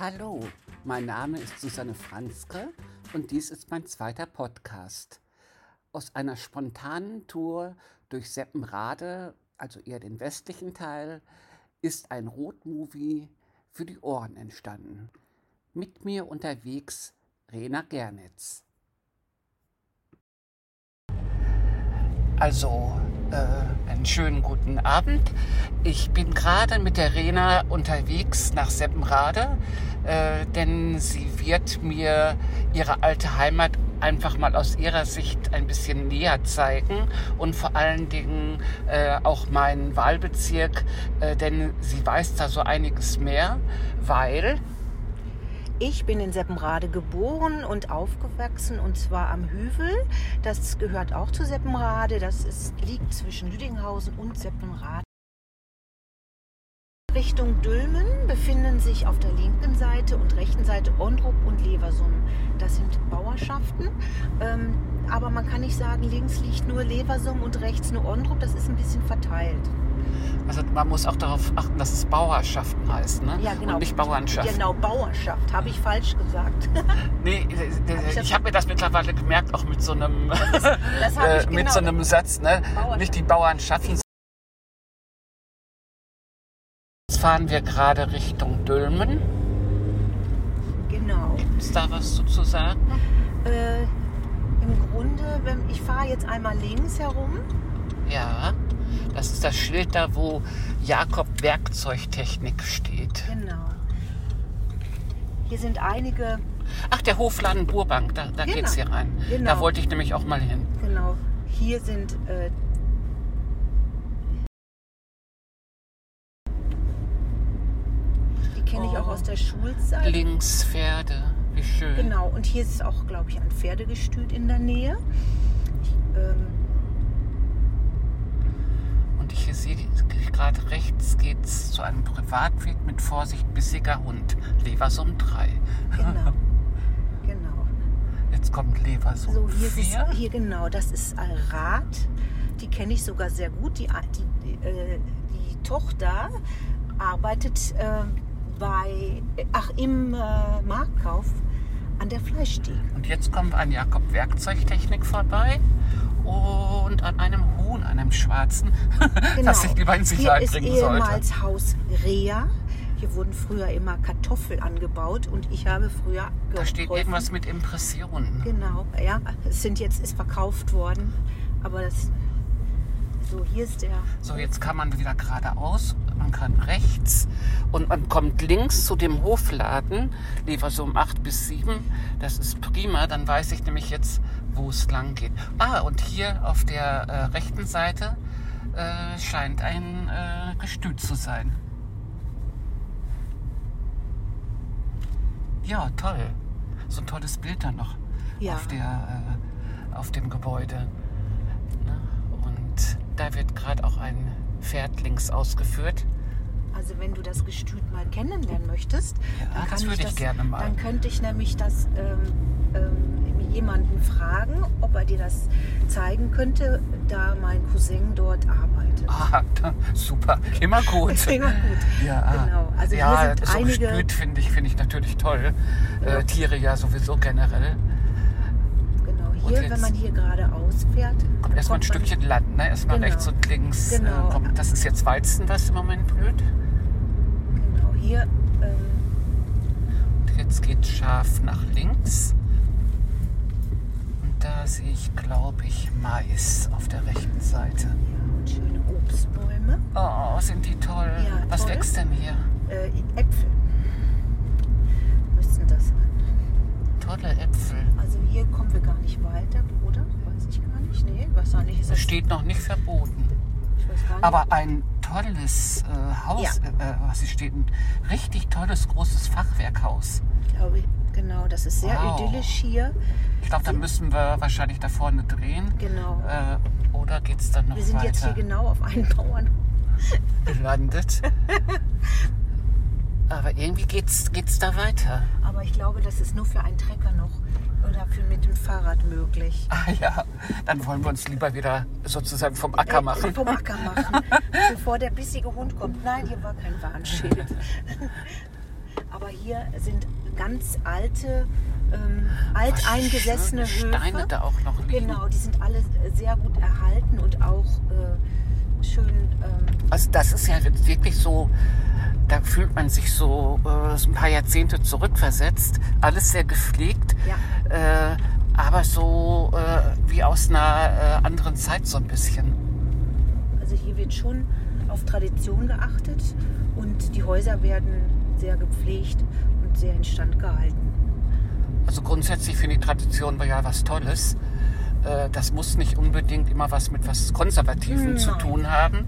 Hallo, mein Name ist Susanne Franzke und dies ist mein zweiter Podcast. Aus einer spontanen Tour durch Seppenrade, also eher den westlichen Teil, ist ein Rotmovie für die Ohren entstanden. Mit mir unterwegs Rena Gernitz. Also, äh, einen schönen guten Abend. Ich bin gerade mit der Rena unterwegs nach Seppenrade, äh, denn sie wird mir ihre alte Heimat einfach mal aus ihrer Sicht ein bisschen näher zeigen und vor allen Dingen äh, auch meinen Wahlbezirk, äh, denn sie weiß da so einiges mehr, weil ich bin in Seppenrade geboren und aufgewachsen und zwar am Hüvel. Das gehört auch zu Seppenrade. Das ist, liegt zwischen Lüdinghausen und Seppenrade. Richtung Dülmen befinden sich auf der linken Seite und rechten Seite Ondrup und Leversum. Das sind Bauerschaften. Ähm, aber man kann nicht sagen, links liegt nur Leversum und rechts nur Ondrup. Das ist ein bisschen verteilt. Also man muss auch darauf achten, dass es Bauerschaften heißt, ne? Ja, genau. Und nicht Bauernschaft. Genau, Bauerschaft. Habe ich falsch gesagt. nee, ich, ich habe mir das mittlerweile gemerkt, auch mit so einem, Das, das habe ich äh, mit genau. so einem Satz, ne? Nicht die Bauernschaften. Fahren wir gerade Richtung Dülmen. Genau. Ist da was so zu sagen? Äh, Im Grunde, wenn, ich fahre jetzt einmal links herum. Ja. Das ist das Schild da, wo Jakob Werkzeugtechnik steht. Genau. Hier sind einige, Ach, der Hofladen Burbank, da, da Genau. geht's hier rein. Genau. Da wollte ich nämlich auch mal hin. genau, hier sind äh, kenne ich auch aus der Schulzeit. Links Pferde, wie schön. Genau, und hier ist auch, glaube ich, ein Pferdegestüt in der Nähe. Ich, ähm, Und ich hier sehe gerade rechts geht's zu einem Privatweg mit Vorsicht bissiger Hund. Leversum 3. genau, genau. Jetzt kommt Leversum So, hier ist 4. es, hier genau, das ist Rad. Die kenne ich sogar sehr gut. Die, die, die, äh, die Tochter arbeitet äh, bei, ach, im äh, Marktkauf an der Fleischtheke. Und jetzt kommt an Jakob Werkzeugtechnik vorbei und an einem Huhn, einem schwarzen, das ich lieber in Sicherheit Genau. Hier ist sollte. ehemals Haus Rea. Hier wurden früher immer Kartoffel angebaut und ich habe früher Da steht irgendwas mit Impressionen. Genau, ja, es sind jetzt ist verkauft worden, aber das so hier ist der So, jetzt kann man wieder geradeaus, man kann rechts und man kommt links zu dem Hofladen, Leversum 8 bis 7. Das ist prima, dann weiß ich nämlich jetzt, wo es lang geht. Ah, und hier auf der äh, rechten Seite äh, scheint ein äh, Gestüt zu sein. Ja, toll. So ein tolles Bild da noch Ja. auf, der, äh, auf dem Gebäude. Ne? Und da wird gerade auch ein Pferd links ausgeführt. Also wenn du das Gestüt mal kennenlernen möchtest, Ja, dann, kann das ich das, gerne mal. dann könnte ich nämlich das ähm, ähm, jemanden fragen, ob er dir das zeigen könnte, da mein Cousin dort arbeitet. Ah, super, immer gut. Immer gut. Ja, Genau. Also ja hier sind so einige. Gestüt finde ich, finde ich natürlich toll. Ja. Äh, Tiere ja sowieso generell. Hier, jetzt- wenn man hier geradeaus fährt, erstmal ein Stückchen Land, ne? Erstmal Genau. rechts und links. Genau. Äh, kommt, das ist jetzt Weizen, was im Moment blüht. Genau, hier ähm, Und jetzt geht scharf nach links. Und da sehe ich, glaube ich, Mais auf der rechten Seite. ja, und schöne Obstbäume, Oh, sind die toll. Ja, was toll. wächst denn hier? äh, Äpfel. Müssten das. Tolle Äpfel. Also hier kommen wir gar nicht weiter, oder? Weiß ich gar nicht. Nee, wahrscheinlich ist Das das. steht noch nicht verboten. Ich nicht. Aber ein tolles äh, Haus, Ja. äh, was hier steht, ein richtig tolles großes Fachwerkhaus. ich glaube, genau, das ist sehr Wow. idyllisch hier. Ich glaube, da müssen wir wahrscheinlich da vorne drehen. Genau. Äh, oder geht es dann noch wir sind weiter? jetzt hier genau auf einen Bauern. gelandet. Aber irgendwie geht's, geht's da weiter. Aber ich glaube, das ist nur für einen Trecker noch oder für mit dem Fahrrad möglich. Ah ja, dann wollen wir uns lieber wieder sozusagen vom Acker Äh, machen. Vom Acker machen, bevor der bissige Hund kommt. Nein, hier war kein Warnschild. aber hier sind ganz alte, ähm, alteingesessene Höfe. Steine da auch noch liegen. Genau, die sind alle sehr gut erhalten und auch äh, schön. Ähm, Also das ist ja wirklich so, da fühlt man sich so, äh, so ein paar Jahrzehnte zurückversetzt. Alles sehr gepflegt, ja, äh, aber so äh, wie aus einer äh, anderen Zeit so ein bisschen. also hier wird schon auf Tradition geachtet und die Häuser werden sehr gepflegt und sehr instand gehalten. Also grundsätzlich finde ich Tradition ja was Tolles. Äh, Das muss nicht unbedingt immer was mit was Konservativem zu Nein. tun haben,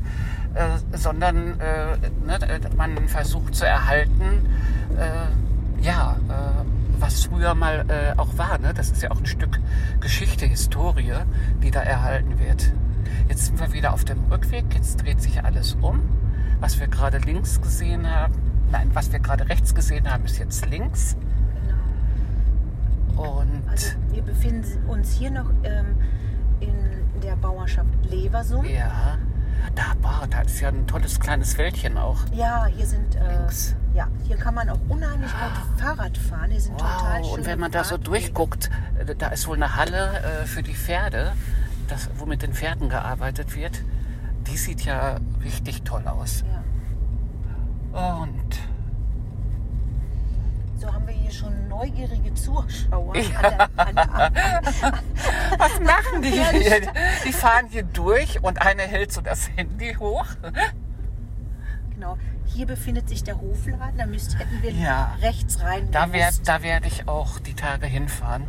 äh, sondern äh, ne, man versucht zu erhalten, äh, ja, äh, was früher mal äh, auch war. Ne? Das ist ja auch ein Stück Geschichte, Historie, die da erhalten wird. Jetzt sind wir wieder auf dem Rückweg, jetzt dreht sich alles um. Was wir gerade links gesehen haben, nein, was wir gerade rechts gesehen haben, ist jetzt links. Genau. Und Also wir befinden uns hier noch ähm, in der Bauerschaft Leversum. Ja, da, boah, da ist ja ein tolles kleines Wäldchen auch. Ja, hier sind äh, Links. ja, hier kann man auch unheimlich gut Fahrrad fahren. Hier sind total Wow, schöne und wenn man da so durchguckt, äh, da ist wohl eine Halle äh, für die Pferde, das, wo mit den Pferden gearbeitet wird. Die sieht ja richtig toll aus. Ja. Und So haben wir hier schon neugierige Zuschauer. Ja. An der, an der, was machen die hier? Die fahren hier durch und eine hält so das Handy hoch. genau. Hier befindet sich der Hofladen. Da müsst, hätten wir Ja. rechts rein. Da werde da werd ich auch die Tage hinfahren.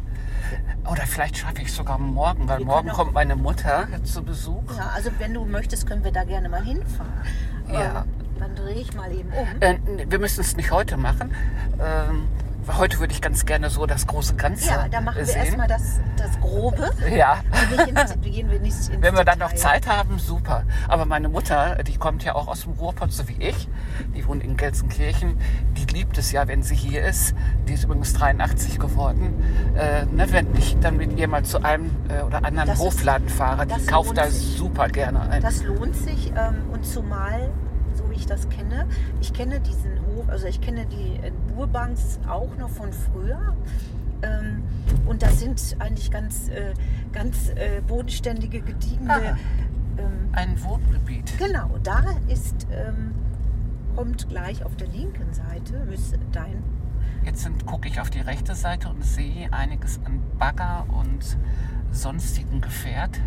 Oder vielleicht schaffe ich sogar morgen, weil Wir morgen auch- kommt meine Mutter zu Besuch. Ja, also wenn du möchtest, können wir da gerne mal hinfahren. Ja. Ähm, dann drehe ich mal eben um. Äh, wir müssen es nicht heute machen. Ähm, heute würde ich ganz gerne so das große Ganze Ja, da machen wir sehen. erstmal das, das Grobe. Ja, ins, gehen wir nicht wenn wir dann noch. Zeit haben, super. Aber meine Mutter, die kommt ja auch aus dem Ruhrpott, so wie ich. Die wohnt in Gelsenkirchen. Die liebt es ja, wenn sie hier ist. Die ist übrigens 83 geworden. Äh, ne, wenn ich dann mit ihr mal zu einem äh, oder anderen Das ist- Hofladen fahre, die kauft da sich. super gerne ein. Das lohnt sich ähm, und zumal, so wie ich das kenne, ich kenne diesen Hof, also ich kenne die äh, Burbanks auch noch von früher. Ähm, und das sind eigentlich ganz, äh, ganz äh, bodenständige, gediegene. Ähm, Ein Wohngebiet. genau, da ist, ähm, kommt gleich auf der linken Seite, müsste dein Jetzt gucke ich auf die rechte Seite und sehe einiges an Bagger und sonstigen Gefährt.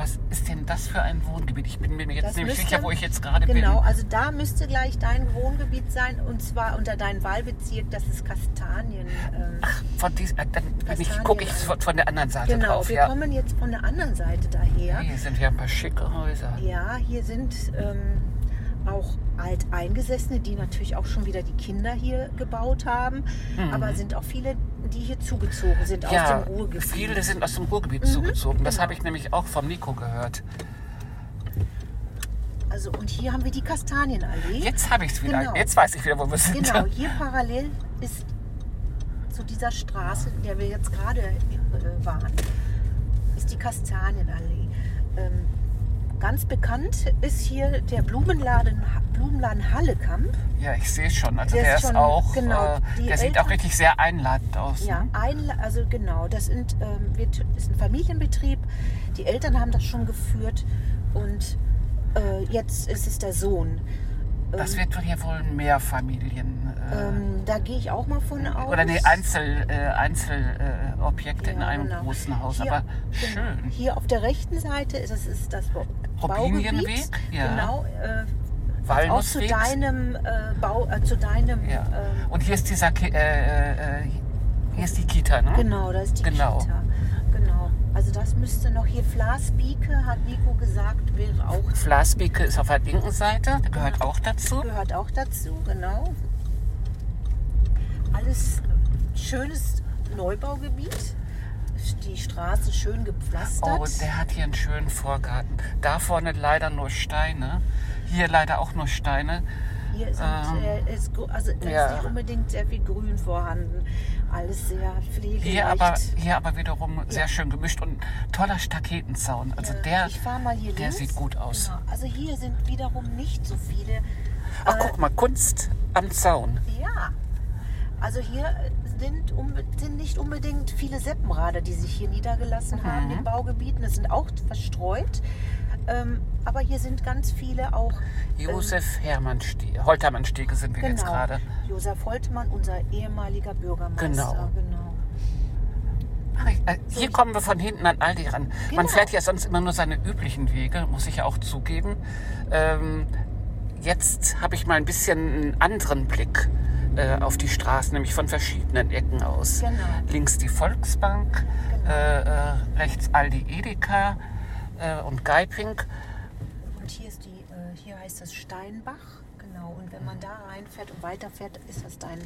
Was ist denn das für ein Wohngebiet? Ich bin mir jetzt Das nämlich müsste- sicher, wo ich jetzt gerade Genau, bin. also da müsste gleich dein Wohngebiet sein und zwar unter deinem Wahlbezirk, das ist Kastanien. Ähm, Ach, von dies, äh, dann gucke ich von, von der anderen Seite genau, drauf. wir Ja. kommen jetzt von der anderen Seite daher. Hier sind ja ein paar schicke Häuser. Ja, hier sind ähm, auch Alteingesessene, die natürlich auch schon wieder die Kinder hier gebaut haben, aber sind auch viele, die hier zugezogen sind aus Mhm. Ja, dem Ruhrgebiet. viele sind aus dem Ruhrgebiet Mhm, zugezogen. Das genau. habe ich nämlich auch vom Nico gehört. Also und hier haben wir die Kastanienallee. Jetzt habe ich es wieder. Genau. Jetzt weiß ich wieder, wo wir sind. Genau, hier parallel ist zu dieser Straße, in der wir jetzt gerade äh, waren, ist die Kastanienallee. Ähm, ganz bekannt ist hier der Blumenladen, Blumenladen Hallekamp. Ja, ich sehe es schon. Also Der der, ist schon- auch, genau, äh, der sieht Eltern- auch richtig sehr einladend aus. Ja, ne? ein, also genau, das sind, ähm, wird, ist ein Familienbetrieb. Die Eltern haben das schon geführt und äh, jetzt ist es der Sohn. Das Ähm, wird hier wohl ein Mehrfamilien. Äh, ähm, da gehe ich auch mal von aus. oder nee, Einzel, äh, Einzelobjekte äh, Objekte in Ja, einem genau. großen Haus. Hier- Aber genau. schön. Hier auf der rechten Seite ist das, ist das Bau- Robinienweg, Baugebiet. ja. Genau. Äh, auch zu deinem äh, Bau, äh, zu deinem. Ja. ähm, Und hier ist dieser, hier ist die Kita, ne? genau, da ist die Genau. Kita. Also das müsste noch hier Flasbieke, hat Nico gesagt, wäre auch Flasbeke ist auf der linken Seite, der gehört auch dazu. gehört auch dazu, genau. Alles schönes Neubaugebiet. Die Straße schön gepflastert. Oh, der hat hier einen schönen Vorgarten. Da vorne leider nur Steine. Hier leider auch nur Steine. Hier sind, Ähm, äh, ist, also da ja. ist nicht unbedingt sehr viel Grün vorhanden. Alles sehr pflegeleicht. Hier aber, hier aber wiederum sehr schön gemischt und toller Staketenzaun. Also Ja, der, ich fahre mal hier der links. sieht gut aus. Genau. Also hier sind wiederum nicht so viele. Ach, äh, guck mal, Kunst am Zaun. Ja, Also hier sind, sind, nicht unbedingt viele Seppenrader, die sich hier niedergelassen mhm. haben in Baugebieten. Es sind auch verstreut. Ähm, aber hier sind ganz viele auch. Ähm, Josef ähm, Hermann Stiege, Holtermann Stiege sind wir genau, jetzt gerade. Josef Holtermann, unser ehemaliger Bürgermeister. Genau. genau. Äh, hier kommen wir von hinten an Aldi ran. Genau. Man fährt ja sonst immer nur seine üblichen Wege, muss ich ja auch zugeben. Ähm, jetzt habe ich mal ein bisschen einen anderen Blick äh, auf die Straßen, nämlich von verschiedenen Ecken aus. Genau. Links die Volksbank, genau. äh, äh, rechts Aldi Edeka äh, und Geiping. Und hier, ist die, äh, hier heißt es Steinbach. Genau, und wenn man da reinfährt und weiterfährt, ist das dein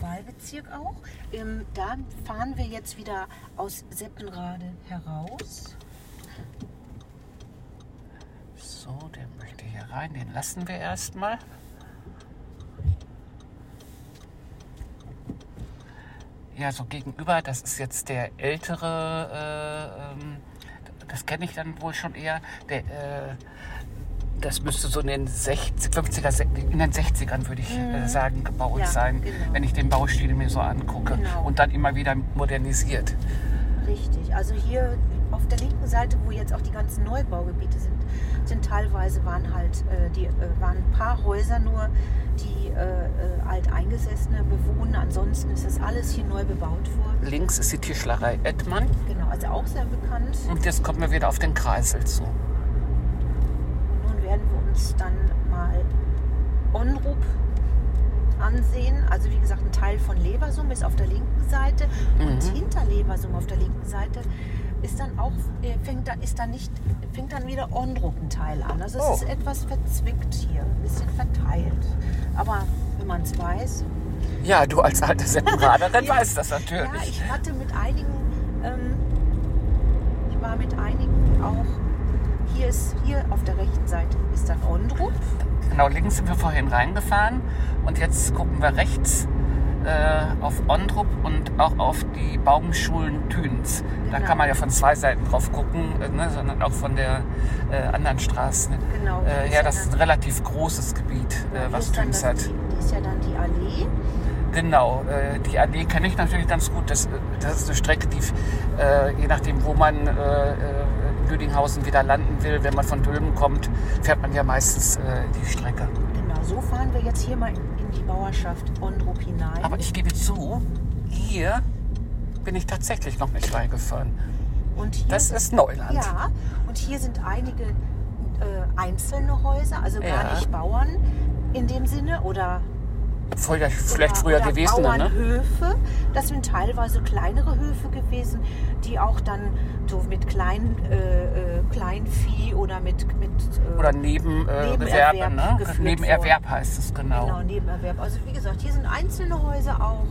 Wahlbezirk auch. Ähm, da fahren wir jetzt wieder aus Seppenrade heraus. So, der möchte hier rein, den lassen wir erstmal. Ja, so gegenüber, das ist jetzt der ältere, äh, ähm, das kenne ich dann wohl schon eher, der, äh, das müsste so in den 60, 50er, in den 60ern würde ich mhm. sagen, gebaut ja, sein, genau. wenn ich den Baustil mir so angucke genau. und dann immer wieder modernisiert. Richtig, also hier auf der linken Seite, wo jetzt auch die ganzen Neubaugebiete sind, sind teilweise waren halt äh, die äh, waren ein paar Häuser nur, die äh, äh alteingesessene bewohnen. Ansonsten ist das alles hier neu bebaut worden. Links ist die Tischlerei Edmann. Genau, also auch sehr bekannt. Und jetzt kommen wir wieder auf den Kreisel zu werden wir uns dann mal Onrup ansehen. Also wie gesagt, ein Teil von Leversum ist auf der linken Seite mhm. und hinter Leversum auf der linken Seite ist dann auch äh, fängt da ist dann nicht fängt dann wieder Teil an. Also es oh. ist etwas verzwickt hier, ein bisschen verteilt. Aber wenn man es weiß. Ja, du als alte Separaterin ja, weißt das natürlich. Ja, ich hatte mit einigen, ähm, ich war mit einigen auch hier ist hier auf der rechten Seite ist dann Ondrup. Genau, links sind wir vorhin reingefahren und jetzt gucken wir rechts äh, auf Ondrup und auch auf die Baumschulen Thüns. Genau. Da kann man ja von zwei Seiten drauf gucken, äh, ne, sondern auch von der äh, anderen Straße. Genau. Äh, ja, das ist ein relativ großes Gebiet, äh, was Thüns hat. Die ist ja dann die Allee. Genau, äh, die Allee kenne ich natürlich ganz gut. Das, das ist eine Strecke, die je nachdem, wo man Lüdinghausen wieder landen will, wenn man von Dülmen kommt, fährt man ja meistens die Strecke. Genau, so fahren wir jetzt hier mal in, in die Bauerschaft Ondrup hinein. Aber ich gebe zu, hier bin ich tatsächlich noch nicht reingefahren. Und hier, das ist Neuland. Ja, und hier sind einige äh, einzelne Häuser, also gar ja. nicht Bauern in dem Sinne oder voll der, vielleicht früher oder gewesen. Ne? Bauernhöfe. Ne? Das sind teilweise kleinere Höfe gewesen, die auch dann so mit Klein, äh, äh Kleinvieh oder mit, mit äh, oder Nebenerwerb, äh, ne? Nebenerwerb heißt es genau. Genau, Nebenerwerb. Also wie gesagt, hier sind einzelne Häuser auch,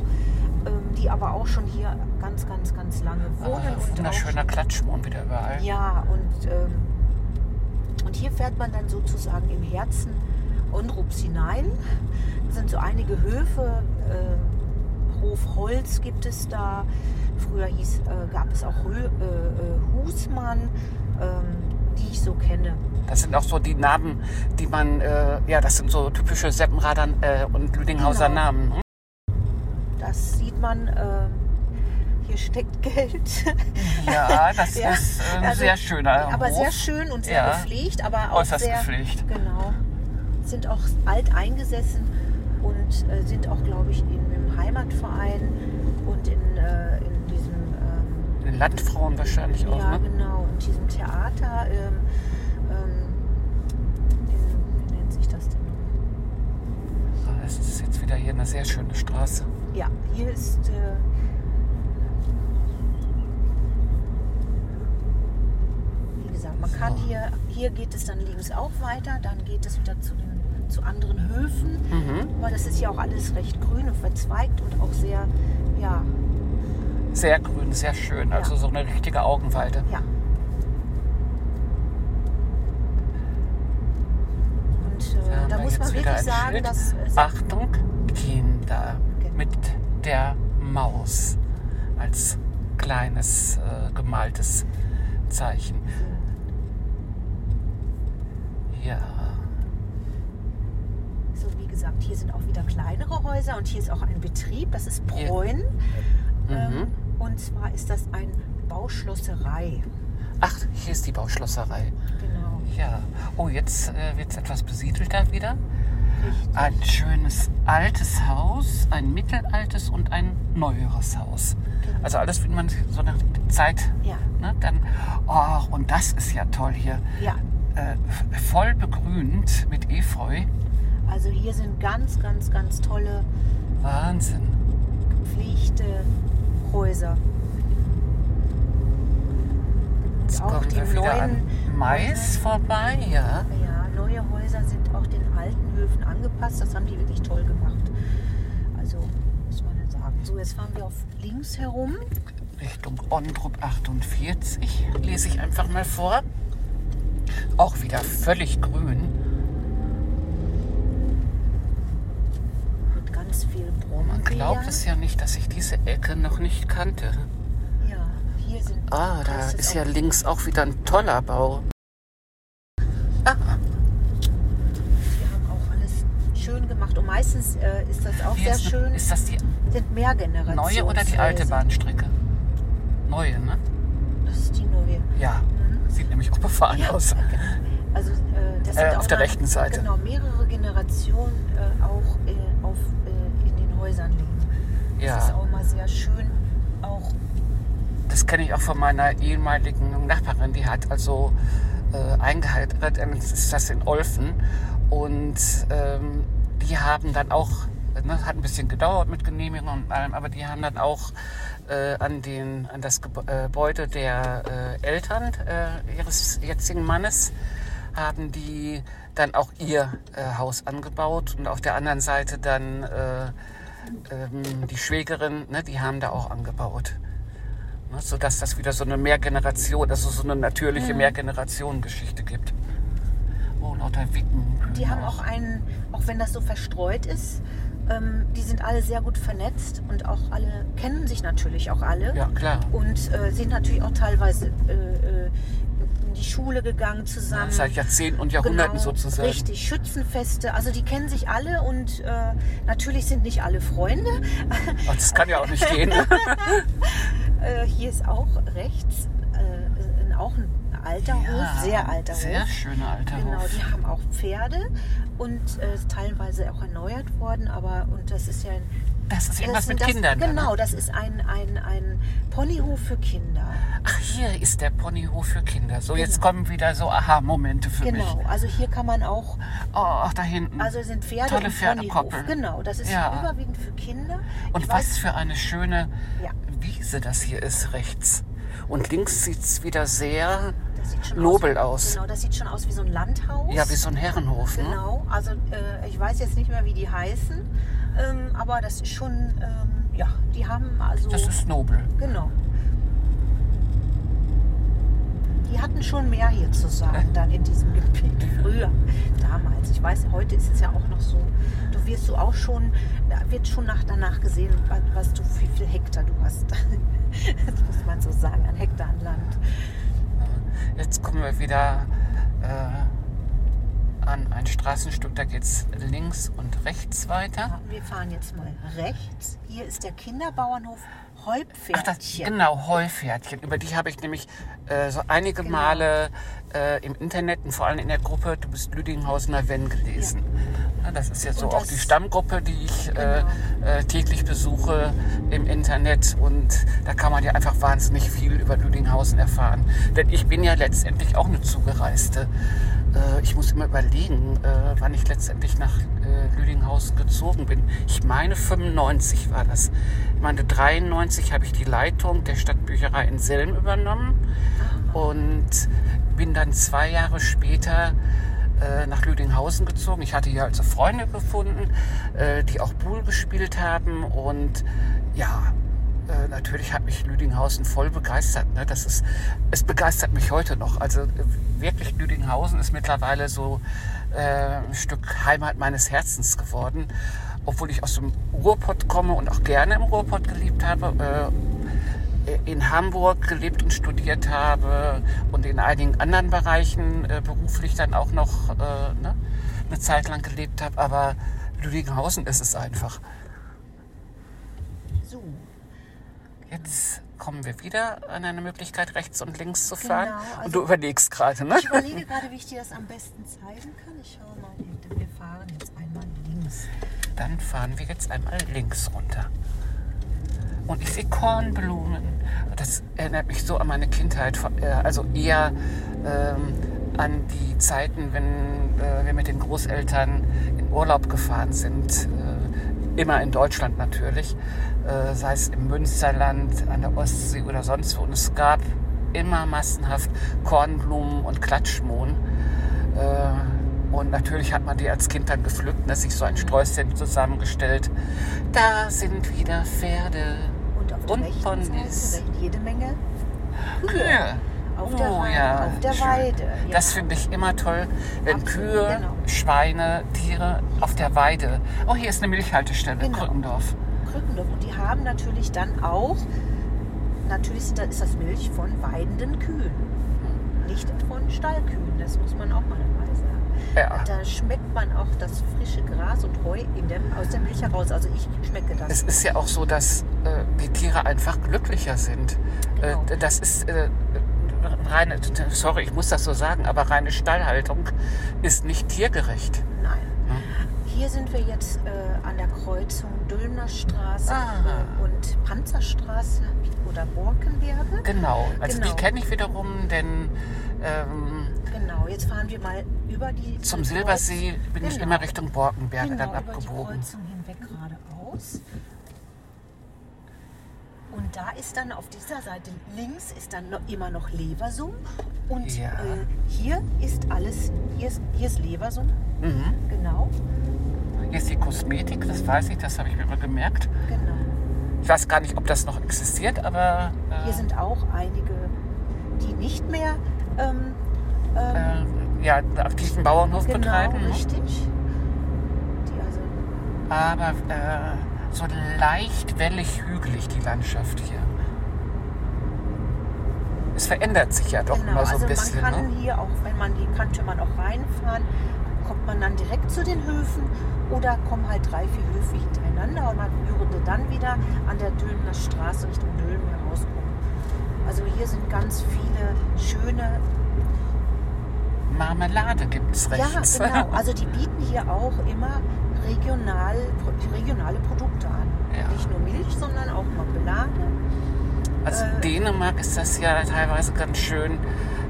ähm, die aber auch schon hier ganz, ganz, ganz lange wohnen. Ah, wunderschöner Klatschmond wieder überall. Ja, und, ähm, und hier fährt man dann sozusagen im Herzen Onrups hinein. Da sind so einige Höfe. Äh, Hof Holz gibt es da. Früher hieß, äh, gab es auch Rö, äh, äh Husmann, ähm, die ich so kenne. Das sind auch so die Namen, die man, äh, ja, das sind so typische Seppenrader äh, und Lüdinghauser genau. Namen. Hm? Das sieht man hier steckt Geld. Ja, das ja, ist ein also, sehr schöner Aber Hof. sehr schön und sehr ja, gepflegt, aber auch äußerst sehr, gepflegt. Genau sind auch alt eingesessen und äh, sind auch, glaube ich, in, im Heimatverein und in, äh, in diesem. Ähm, in Landfrauen wahrscheinlich auch. Ja, ne? genau. Und diesem Theater. Ähm, ähm, wie nennt sich das denn? Ah, es ist jetzt wieder hier eine sehr schöne Straße. Ja, hier ist. Äh, Man kann hier, hier geht es dann links auch weiter, dann geht es wieder zu, den, zu anderen Höfen. Mhm. Aber das ist ja auch alles recht grün und verzweigt und auch sehr, ja. Sehr grün, sehr schön. Also ja. so eine richtige Augenweide. Ja. Und äh, da muss man wirklich sagen, Schild. dass. Achtung, Kinder genau. mit der Maus als kleines äh, gemaltes Zeichen. Ja. Gesagt, hier sind auch wieder kleinere Häuser und hier ist auch ein Betrieb, das ist. Bräun. Mhm. Ähm, und zwar ist das ein Bauschlosserei. Ach, hier ist die Bauschlosserei. Genau. Ja. Oh, jetzt äh, wird es etwas besiedelter wieder. Richtig. Ein schönes altes Haus, ein mittelaltes und ein neueres Haus. Genau. Also alles, wie man so nach der Zeit, Ja. ne, dann, oh, und das ist ja toll hier. Ja, Äh, voll begrünt mit Efeu. Also hier sind ganz, ganz, ganz tolle Wahnsinn. gepflegte Häuser. Jetzt auch kommen die wir wieder neuen an Mais vorbei, ja. Ja, neue Häuser sind auch den alten Höfen angepasst. Das haben die wirklich toll gemacht. Also muss man ja sagen. So, jetzt fahren wir auf links herum. Richtung Ondrup 48. Lese ich einfach mal vor. Auch wieder völlig grün. Mit ganz viel Man glaubt es ja nicht, dass ich diese Ecke noch nicht kannte. Ja, hier sind. Ah, da ist ja links auch wieder ein toller Bau. Ah, Wir haben auch alles schön gemacht. Und meistens äh, ist das auch wie sehr ist, schön. ist das die sind mehr Generationen. neue oder die alte Bahnstrecke? Neue, ne? Das ist die neue. Ja, sieht nämlich auch befahren Ja, aus. Also, äh, das Äh, sind auf der rechten Seite. Genau, mehrere Generationen äh, auch in Häusern leben. Das ist Ja, auch immer sehr schön. Auch das kenne ich auch von meiner ehemaligen Nachbarin. Die hat also äh, eingeheiratet, ist das in Olfen. Und ähm, die haben dann auch, ne, hat ein bisschen gedauert mit Genehmigung und allem, aber die haben dann auch äh, an, den, an das äh, Gebäude der äh, Eltern äh, ihres jetzigen Mannes haben die dann auch ihr äh, Haus angebaut und auf der anderen Seite dann ähm, die Schwägerin, ne, die haben da auch angebaut. Ne, sodass das wieder so eine Mehrgeneration, also so eine natürliche Mehrgeneration-Geschichte gibt. Oh, lauter Wicken. die haben auch einen, auch wenn das so verstreut ist, ähm, die sind alle sehr gut vernetzt und auch alle kennen sich natürlich auch alle. Ja, klar. Und äh, sind natürlich auch teilweise äh, äh, in die Schule gegangen zusammen. Seit Jahrzehnten und Jahrhunderten Genau, sozusagen. Richtig, Schützenfeste. Also die kennen sich alle und äh, natürlich sind nicht alle Freunde. Ach, das kann ja auch nicht gehen. Äh, hier ist auch rechts äh, ein- auch ein alter Hof, sehr alter Sehr Hof. schöner alter Genau, Hof. die haben auch Pferde und äh, ist teilweise auch erneuert worden, aber und das ist ja ein Das ist irgendwas das, mit das, Kindern. Genau, Ne? das ist ein, ein, ein Ponyhof für Kinder. Ach, hier ist der Ponyhof für Kinder. So, jetzt Genau. kommen wieder so Aha-Momente für Genau, mich. also hier kann man auch, Oh, ach, da hinten. also sind Pferde Tolle Pferdekoppel. Genau, das ist Ja. überwiegend für Kinder. Und Ich was weiß- für eine schöne Ja. Wiese das hier ist rechts. Und links sieht es wieder sehr nobel aus. aus. Genau, das sieht schon aus wie so ein Landhaus. Ja, wie so ein Herrenhof. Ne? Genau, also äh, ich weiß jetzt nicht mehr, wie die heißen, ähm, aber das ist schon, ähm, ja, die haben also, Das ist nobel. genau. Die hatten schon mehr hier zu sagen dann in diesem Gebiet früher, damals. Ich weiß, heute ist es ja auch noch so. Du wirst du auch schon, da wird schon nach, danach gesehen, was, was du, wie viel Hektar du hast. das muss man so sagen, an Hektar an Land. Jetzt kommen wir wieder äh, an ein Straßenstück, da geht es links und rechts weiter. Ja, Wir fahren jetzt mal rechts. Hier ist der Kinderbauernhof Ach, Häuptpferdchen. das, genau, Heupferdchen. Über die habe ich nämlich äh, so einige Genau. Male äh, im Internet und vor allem in der Gruppe Du bist Lüdinghausener Wenn gelesen. Ja, das ist ja so auch die Stammgruppe, die ich äh, Genau. äh, täglich besuche im Internet. Und da kann man ja einfach wahnsinnig viel über Lüdinghausen erfahren. Denn ich bin ja letztendlich auch eine Zugereiste. Äh, ich muss immer überlegen, äh, wann ich letztendlich nach äh, Lüdinghausen gezogen bin. Ich meine 95 war das. Ich meine 93 habe ich die Leitung der Stadtbücherei in Selm übernommen und bin dann zwei Jahre später äh, nach Lüdinghausen gezogen. Ich hatte hier also Freunde gefunden, äh, die auch Buhl gespielt haben und ja, äh, natürlich hat mich Lüdinghausen voll begeistert. Ne? Das ist, es begeistert mich heute noch. Also äh, wirklich Lüdinghausen ist mittlerweile so äh, ein Stück Heimat meines Herzens geworden. Obwohl ich aus dem Ruhrpott komme und auch gerne im Ruhrpott gelebt habe. Äh, in Hamburg gelebt und studiert habe und in einigen anderen Bereichen äh, beruflich dann auch noch äh, ne, eine Zeit lang gelebt habe, aber Lüdinghausen ist es einfach. So, Jetzt kommen wir wieder an eine Möglichkeit, rechts und links zu fahren. Genau, also- und du überlegst gerade, ne? ich überlege gerade, wie ich dir das am besten zeigen kann. Ich schaue mal, wir fahren jetzt einmal links. Dann fahren wir jetzt einmal links runter. Und ich sehe Kornblumen. Das erinnert mich so an meine Kindheit. äh, Also eher ähm, an die Zeiten, wenn äh, wir mit den Großeltern in Urlaub gefahren sind. Äh, immer in Deutschland natürlich. Äh, sei es im Münsterland, an der Ostsee oder sonst wo. Und es gab immer massenhaft Kornblumen und Klatschmohn. Äh, und natürlich hat man die als Kind dann gepflückt, ne, sich so ein Sträußchen zusammengestellt. Da sind wieder Pferde Und auf der Ponys. Seite jede Menge Kühe. auf der, Oh Wei- ja, auf der schön. Weide. Ja. Das finde ich immer toll, wenn Absolut, Kühe, genau. Schweine, Tiere auf der Weide. Oh, hier ist eine Milchhaltestelle, Genau. Krückendorf. Krückendorf. Und die haben natürlich dann auch, natürlich ist das Milch von weidenden Kühen. Nicht von Stallkühen, das muss man auch mal. Ja. Da schmeckt man auch das frische Gras und Heu in der, aus der Milch heraus. Also ich schmecke das. Es ist ja auch so, dass äh, die Tiere einfach glücklicher sind. Genau. Äh, das ist äh, reine, sorry, ich muss das so sagen, aber reine Stallhaltung ist nicht tiergerecht. Nein. Hier sind wir jetzt äh, an der Kreuzung Dülmner Straße Ah. äh, und Panzerstraße oder Borkenberge. Genau, also Genau. die kenne ich wiederum, denn ähm, Genau, jetzt fahren wir mal über die zum Kreuz- Silbersee bin ich Genau. immer Richtung Borkenberge genau, dann über die abgebogen. Kreuzung hinweg geradeaus. Und da ist dann auf dieser Seite links ist dann noch, immer noch Leversum. Und Ja. äh, hier ist alles, hier ist, hier ist Leversum, Mhm. genau, Hier ist die Kosmetik, das weiß ich, das habe ich mir mal gemerkt. genau. Ich weiß gar nicht, ob das noch existiert, aber äh, Hier sind auch einige, die nicht mehr ähm, ähm, äh, ja, einen aktiven Bauernhof genau, betreiben. ne? richtig. Die also, Aber äh, so leicht wellig hügelig die Landschaft hier. Es verändert sich ja doch genau, immer so also ein bisschen. man kann Ne? hier auch, wenn man die könnte man auch reinfahren, kommt man dann direkt zu den Höfen oder kommen halt drei, vier Höfe hintereinander und man würde dann wieder an der Dülmener Straße Richtung Dülmen herauskommen. Also hier sind ganz viele schöne, Marmelade gibt es rechts. ja genau, also die bieten hier auch immer regional, regionale Produkte an. Ja. Nicht nur Milch, sondern auch Marmelade. Also Äh, Dänemark ist das ja teilweise ganz schön.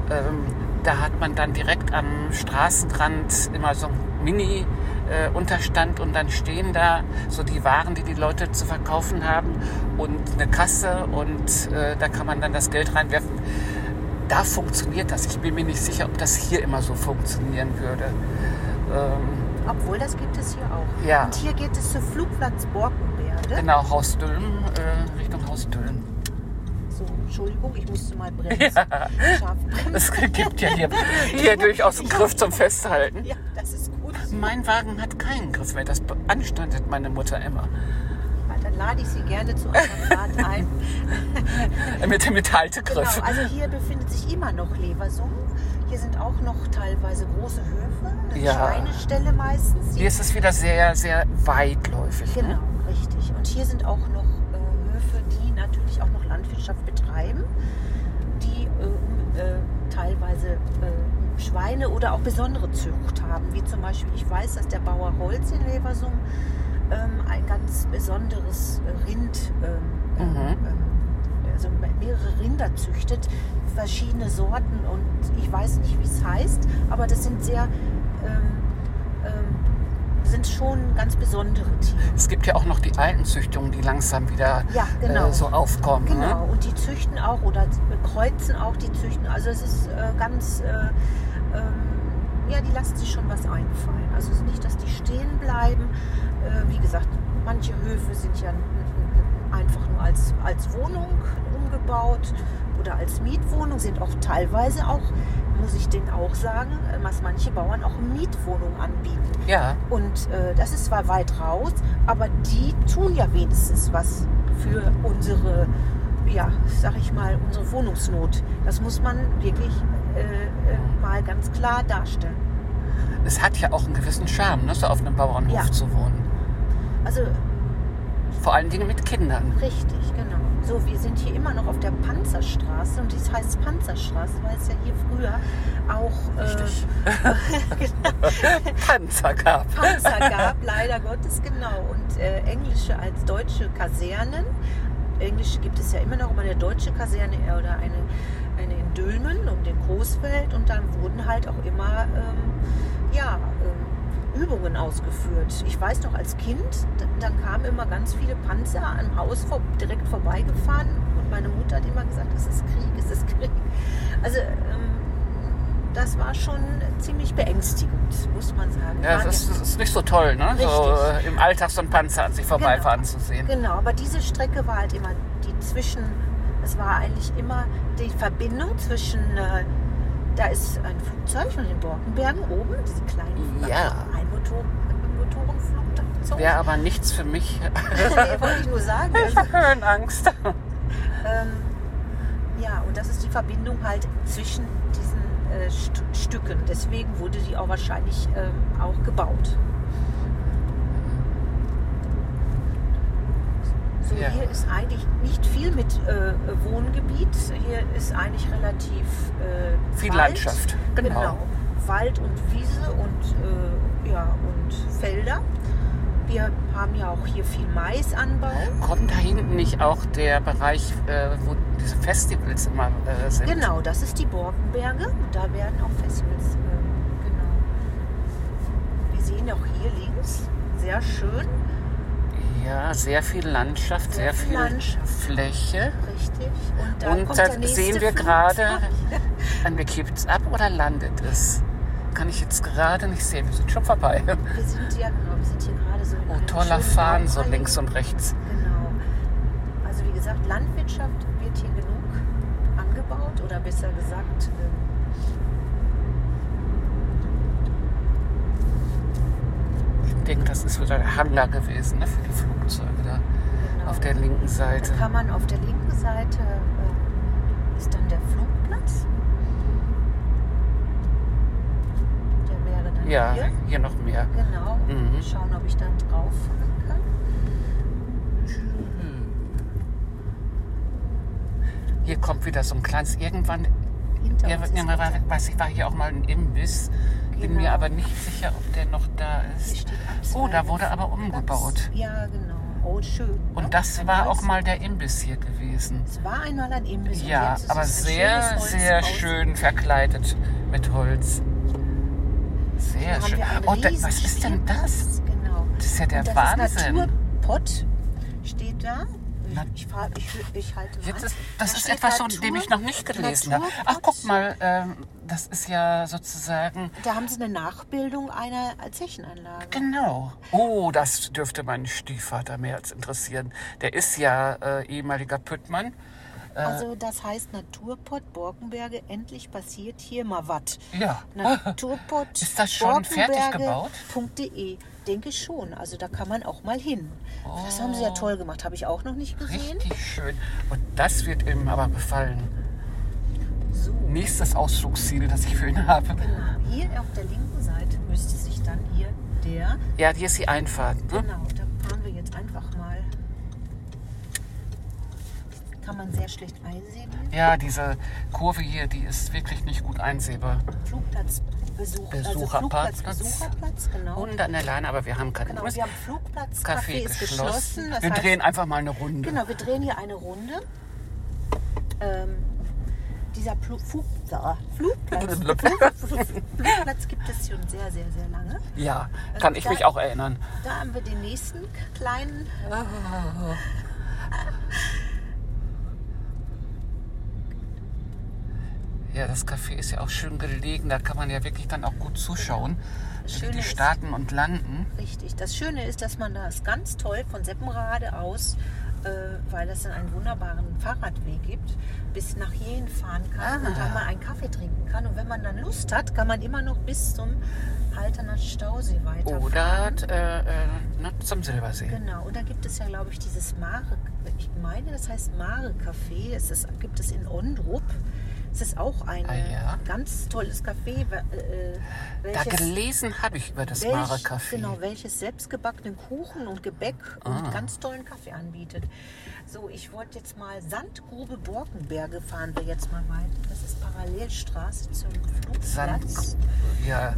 Ähm, da hat man dann direkt am Straßenrand immer so ein Mini-Unterstand und dann stehen da so die Waren, die die Leute zu verkaufen haben und eine Kasse und äh, da kann man dann das Geld reinwerfen. Da funktioniert das. Ich bin mir nicht sicher, ob das hier immer so funktionieren würde. Ähm, Obwohl, das gibt es hier auch. Ja. Und hier geht es zu Flugplatz Borkenberge. genau, Haus Dülmen, äh, Richtung Haus Dülmen. Entschuldigung, ich musste mal bremsen. Bremsen. Es gibt ja hier, hier durchaus einen Griff zum Festhalten. Ja, das ist gut. Mein Wagen hat keinen Griff mehr. Das beanstandet meine Mutter immer. Dann lade ich Sie gerne zu einer Fahrt ein. Mit dem Metallgriff. Genau, also hier befindet sich immer noch Leversum. Hier sind auch noch teilweise große Höfe, eine Ja. Schweineställe meistens. Hier ist es wieder sehr, sehr weitläufig. Genau, Ne? richtig. Und hier sind auch noch natürlich auch noch Landwirtschaft betreiben, die äh, äh, teilweise äh, Schweine oder auch besondere Zucht haben. Wie zum Beispiel, ich weiß, dass der Bauer Holz in Leversum ähm, ein ganz besonderes äh, Rind, ähm, Mhm. ähm, also mehrere Rinder züchtet, verschiedene Sorten und ich weiß nicht, wie es heißt, aber das sind sehr, ähm, sind schon ganz besondere Tiere. Es gibt ja auch noch die alten Züchtungen, die langsam wieder Ja, genau. äh, so aufkommen. Genau, Ne? und die züchten auch oder kreuzen auch die Züchten. Also es ist äh, ganz, äh, ähm, ja, die lassen sich schon was einfallen. Also es ist nicht, dass die stehen bleiben. Äh, wie gesagt, manche Höfe sind ja einfach nur als, als Wohnung umgebaut oder als Mietwohnung, sind auch teilweise auch, muss ich denen auch sagen, äh, was manche Bauern auch Mietwohnungen anbieten. Ja, Und äh, das ist zwar weit raus, aber die tun ja wenigstens was für unsere, ja, sag ich mal, unsere Wohnungsnot. Das muss man wirklich äh, äh, mal ganz klar darstellen. es hat ja auch einen gewissen Charme, ne, so auf einem Bauernhof Ja. zu wohnen. Also Vor allen Dingen mit Kindern. richtig, genau. So, wir sind hier immer noch auf der Panzerstraße und dies heißt Panzerstraße, weil es ja hier früher auch äh, Richtig. Panzer gab. Panzer gab, leider Gottes, genau. Und äh, englische als deutsche Kasernen. Englische gibt es ja immer noch, aber eine deutsche Kaserne oder eine, eine in Dülmen um den Großfeld. Und dann wurden halt auch immer ähm, ja, ähm, Übungen ausgeführt. Ich weiß noch, als Kind, dann kamen immer ganz viele Panzer am Haus vor, direkt vorbeigefahren. Und meine Mutter hat immer gesagt, es ist Krieg, es ist Krieg. Also ähm, das war schon ziemlich beängstigend, muss man sagen. Ja, das ist, ist nicht so toll, ne? So Richtig. äh, im Alltag so ein Panzer an sich vorbeifahren zu sehen. Genau, aber diese Strecke war halt immer die zwischen, es war eigentlich immer die Verbindung zwischen, äh, da ist ein Flugzeug von den Borkenbergen oben, diese kleinen Ja. Einmotor. Wäre aber nichts für mich. nee, wollte ich nur sagen. Ich habe Höhenangst. ähm, ja, und das ist die Verbindung halt zwischen diesen äh, St Stücken. Deswegen wurde die auch wahrscheinlich ähm, auch gebaut. So, Ja. hier ist eigentlich nicht viel mit äh, Wohngebiet. Hier ist eigentlich relativ äh, Viel Wald. Landschaft, genau. Wald und Wiese und, äh, ja, und Felder. Wir haben ja auch hier viel Maisanbau. Kommt da hinten nicht auch der Bereich, äh, wo diese Festivals immer äh, sind? Genau, das ist die Borkenberge. Und da werden auch Festivals. Äh, genau. Wir sehen auch hier links, sehr schön, Ja, sehr viel Landschaft, sehr, Sehr viel Landschaft. Fläche. richtig. Und da Und kommt da der nächste sehen wir gerade, an kippt es ab oder landet es? Kann ich jetzt gerade nicht sehen. Wir sind schon vorbei. Wir sind ja, genau, wir sind hier gerade so Oh, toller Fahren, so links und rechts. Genau. Also wie gesagt, Landwirtschaft wird hier genug angebaut oder besser gesagt, denke, das ist wieder der Hangar gewesen ne, für die Flugzeuge da genau. auf der linken Seite. Da kann man auf der linken Seite ähm, ist dann der Flugplatz. Der wäre dann Ja, hier. hier noch mehr. Genau. Mhm. Schauen, ob ich da drauf fahren kann. Hier kommt wieder so ein kleines irgendwann. Wetter. weiß ich, war hier auch mal ein Imbiss. Bin Genau. mir aber nicht sicher, ob der noch da ist. Oh, da wurde aber umgebaut. Ja, genau. Oh, schön. ne? Und das Ein war auch mal der Imbiss hier gewesen. Es war einmal ein Imbiss. Ja, aber sehr, sehr schön verkleidet mit Holz. Sehr schön. Oh, da, was ist denn das? Genau. Das ist ja der das Wahnsinn. Ist Naturpott steht da. Ich, fahr, ich, ich halte mal. Ist, das Da ist etwas, Natur- dem ich noch nicht gelesen habe. Ach, guck mal, ähm, das ist ja sozusagen. Da haben sie eine Nachbildung einer Zechenanlage. Genau. Oh, das dürfte meinen Stiefvater mehr als interessieren. Der ist ja äh, ehemaliger Püttmann. Also das heißt Naturpott Borkenberge, endlich passiert hier mal was. Ja. Naturpott Ist das schon fertig gebaut? .de. Denke schon. Also da kann man auch mal hin. Das haben sie ja toll gemacht. Habe ich auch noch nicht gesehen. Richtig schön. Und das wird ihm aber gefallen. So. Nächstes Ausflugsziel, das ich für ihn habe. Genau. Hier auf der linken Seite müsste sich dann hier der. Ja, hier ist die Einfahrt. Ne? Genau, da fahren wir jetzt einfach mal. Kann man sehr schlecht einsehen. Ja, diese Kurve hier, die ist wirklich nicht gut einsehbar. Flugplatzbesuch, also Besucherparkplatz. Flugplatzbesucherplatz, genau. Hunde an der Leine, aber wir haben keinen Genau, wir haben Flugplatz, Café Café ist geschlossen. wir heißt, drehen einfach mal eine Runde. Genau, wir drehen hier eine Runde. Ähm, dieser Plu Fu ja, Flugplatz, Flugplatz gibt es schon sehr, sehr, sehr lange. Ja, kann ich da- mich auch erinnern. Da haben wir den nächsten kleinen. Ja, das Café ist ja auch schön gelegen. Da kann man ja wirklich dann auch gut zuschauen, Das wie die ist- starten und landen. Richtig. Das Schöne ist, dass man das ganz toll von Seppenrade aus, äh, weil es dann einen wunderbaren Fahrradweg gibt, bis nach hierhin fahren kann und Ah. dann mal einen Kaffee trinken kann. Und wenn man dann Lust hat, kann man immer noch bis zum Halterner Stausee weiterfahren. Oder äh, äh, ne, zum Silbersee. Genau, und da gibt es ja, glaube ich, dieses Mare, ich meine, das heißt Mare Café, ist, gibt es in Ondrup. Es ist auch ein Ah, ja? ganz tolles Café. we- Äh, Da gelesen habe ich über das welch- Mare Café. Genau, welches selbstgebackenen Kuchen und Gebäck Ah. und ganz tollen Kaffee anbietet. So, ich wollte jetzt mal Sandgrube Borkenberge fahren wir jetzt mal weiter. Das ist Parallelstraße zum Sand, Flugplatz. ja,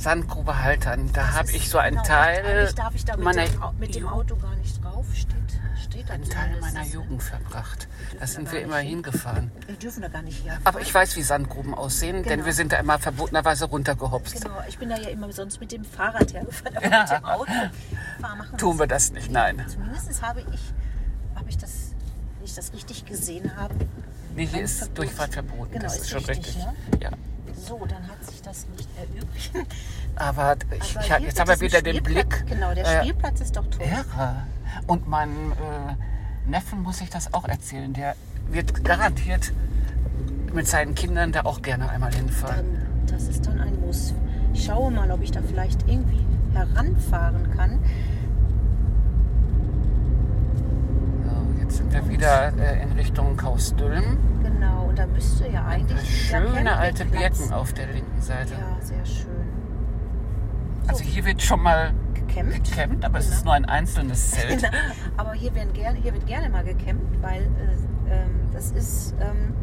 Sandgrube Haltern. Da habe ich so einen genau, Teil darf ich da mit, meiner, dem, mit dem Auto gar nicht drauf. Steht, steht da einen Teil meiner ne? Jugend verbracht. Da sind wir immer hingefahren. Wir dürfen da gar nicht her. Aber ich weiß, wie Sandgruben aussehen, denn Genau. wir sind da immer verbotenerweise runtergehopst. Genau, ich bin da ja immer sonst mit dem Fahrrad hergefahren, aber mit dem Auto fahren Tun wir das nicht, nein. Zumindest habe ich, habe ich das, wenn ich das richtig gesehen habe. Nee, hier ist Verbot. Durchfahrt verboten. Genau, das ist ist schon richtig, richtig. ja. So, dann hat sich das nicht erübrigt. Aber ich, Aber ich, jetzt haben wir wieder den Blick. Genau, der äh, Spielplatz ist doch toll. Irre. Und meinem äh, Neffen muss ich das auch erzählen. Der wird garantiert mit seinen Kindern da auch gerne einmal hinfahren. Dann, das ist dann ein Muss. Ich schaue mal, ob ich da vielleicht irgendwie heranfahren kann. So, jetzt sind wir wieder äh, in Richtung Kausdülm. Genau, und da müsste ja eigentlich. Schöne alte Birken auf der linken Seite. Ja, sehr schön. Also hier wird schon mal Gecampt. gecampt, aber es Genau. ist nur ein einzelnes Zelt. Genau. Aber hier, werden gerne, hier wird gerne mal gecampt, weil äh, ähm, das ist, ähm,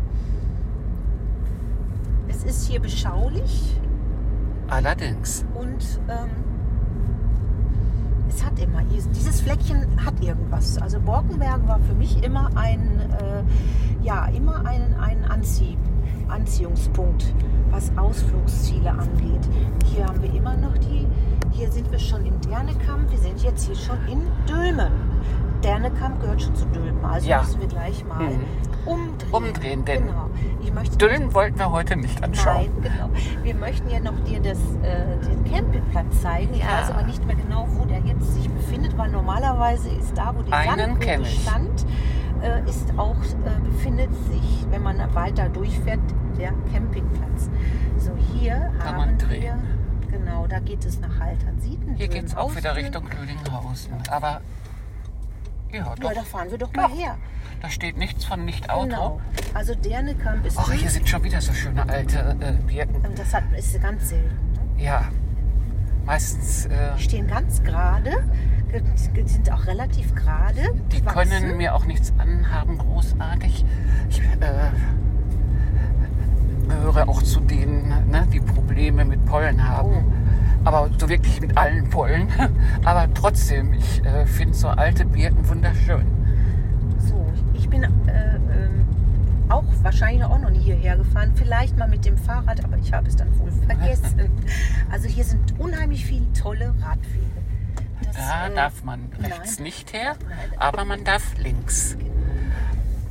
es ist hier beschaulich Allerdings. und ähm, es hat immer, dieses Fleckchen hat irgendwas. Also Borkenberg war für mich immer ein, äh, ja, immer ein, ein Anzieh, Anziehungspunkt, was Ausflugsziele angeht. Hier haben wir immer noch die, hier sind wir schon in Dernekamp, wir sind jetzt hier schon in Dülmen. Dernekamp gehört schon zu Dülmen, also Ja. müssen wir gleich mal Mhm. Umdrehen. Umdrehen, denn genau. Ich möchte Düllen wollten wir heute nicht anschauen. Nein, genau. Wir möchten ja noch dir das, äh, den Campingplatz zeigen. Ich Ja. weiß aber nicht mehr genau, wo der jetzt sich befindet, weil normalerweise ist da, wo die Einen Sandgrube stand, äh, ist auch, äh, befindet sich, wenn man weiter durchfährt, der Campingplatz. So, hier Kann haben wir, genau, da geht es nach Haltern-Sieten. Hier geht es auch wieder Richtung Lüdinghausen. Aber ja, Ja, doch, da fahren wir doch mal her. Da steht nichts von Nicht-Auto. Genau. Also Dernekamp ist Ach, hier sind schon wieder so schöne alte äh, Birken. Und das hat, ist ganz selten. Ne? Ja, meistens, äh, Die stehen ganz gerade, ge- ge- sind auch relativ gerade. die wachsen. können mir auch nichts anhaben, großartig. Ich äh, gehöre auch zu denen, ne, die Probleme mit Pollen haben. Oh. Aber so wirklich mit allen Pollen. Aber trotzdem, ich äh, finde so alte Birken wunderschön. Ich bin äh, ähm, auch wahrscheinlich auch noch nie hierher gefahren. Vielleicht mal mit dem Fahrrad, aber ich habe es dann wohl vergessen. Also hier sind unheimlich viele tolle Radwege. Das, Da äh, darf man rechts nein. nicht her, aber man darf links.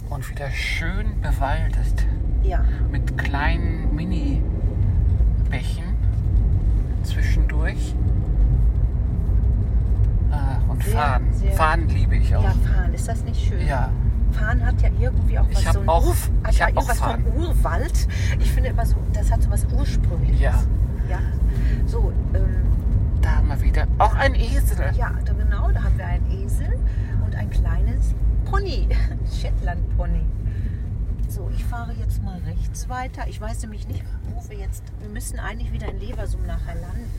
Und wieder schön bewaldet Ja, mit kleinen Mini-Bächen zwischendurch. Ah, und Sehr, Fahren. sehr- Fahren liebe ich auch. ja, fahren, ist das nicht schön? Ja. Fahren hat ja irgendwie auch was Ich so ein auch- Ur- hat ich ja auch irgendwas Fahren. vom Urwald. Ich finde immer so, das hat so was Ursprüngliches. Ja. ja. So, ähm, Da haben wir wieder auch ein Esel. Ja, da genau, da haben wir einen Esel und ein kleines Pony, Shetland-Pony. So, ich fahre jetzt mal rechts weiter. Ich weiß nämlich nicht, wo wir jetzt. Wir müssen eigentlich wieder in Leversum nachher landen.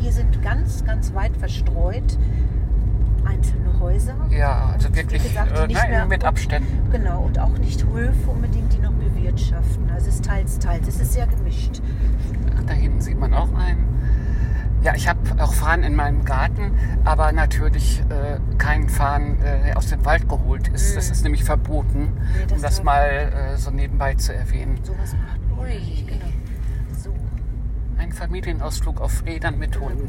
Hier sind ganz, ganz weit verstreut einzelne Häuser. Ja, also Und wie wirklich gesagt, äh, nicht nein, mehr- mit Abständen. Genau, und auch nicht Höfe unbedingt, die noch bewirtschaften. Also es ist teils, teils. Es ist sehr gemischt. Ach, da hinten sieht man auch einen. Ja, ich habe auch Fahren in meinem Garten, aber natürlich äh, kein Fahren, äh, der aus dem Wald geholt ist. Das ist nämlich verboten, Mhm. Nee, das um das mal äh, so nebenbei zu erwähnen. Sowas macht man nicht, genau. Familienausflug auf Rädern mit Hunden.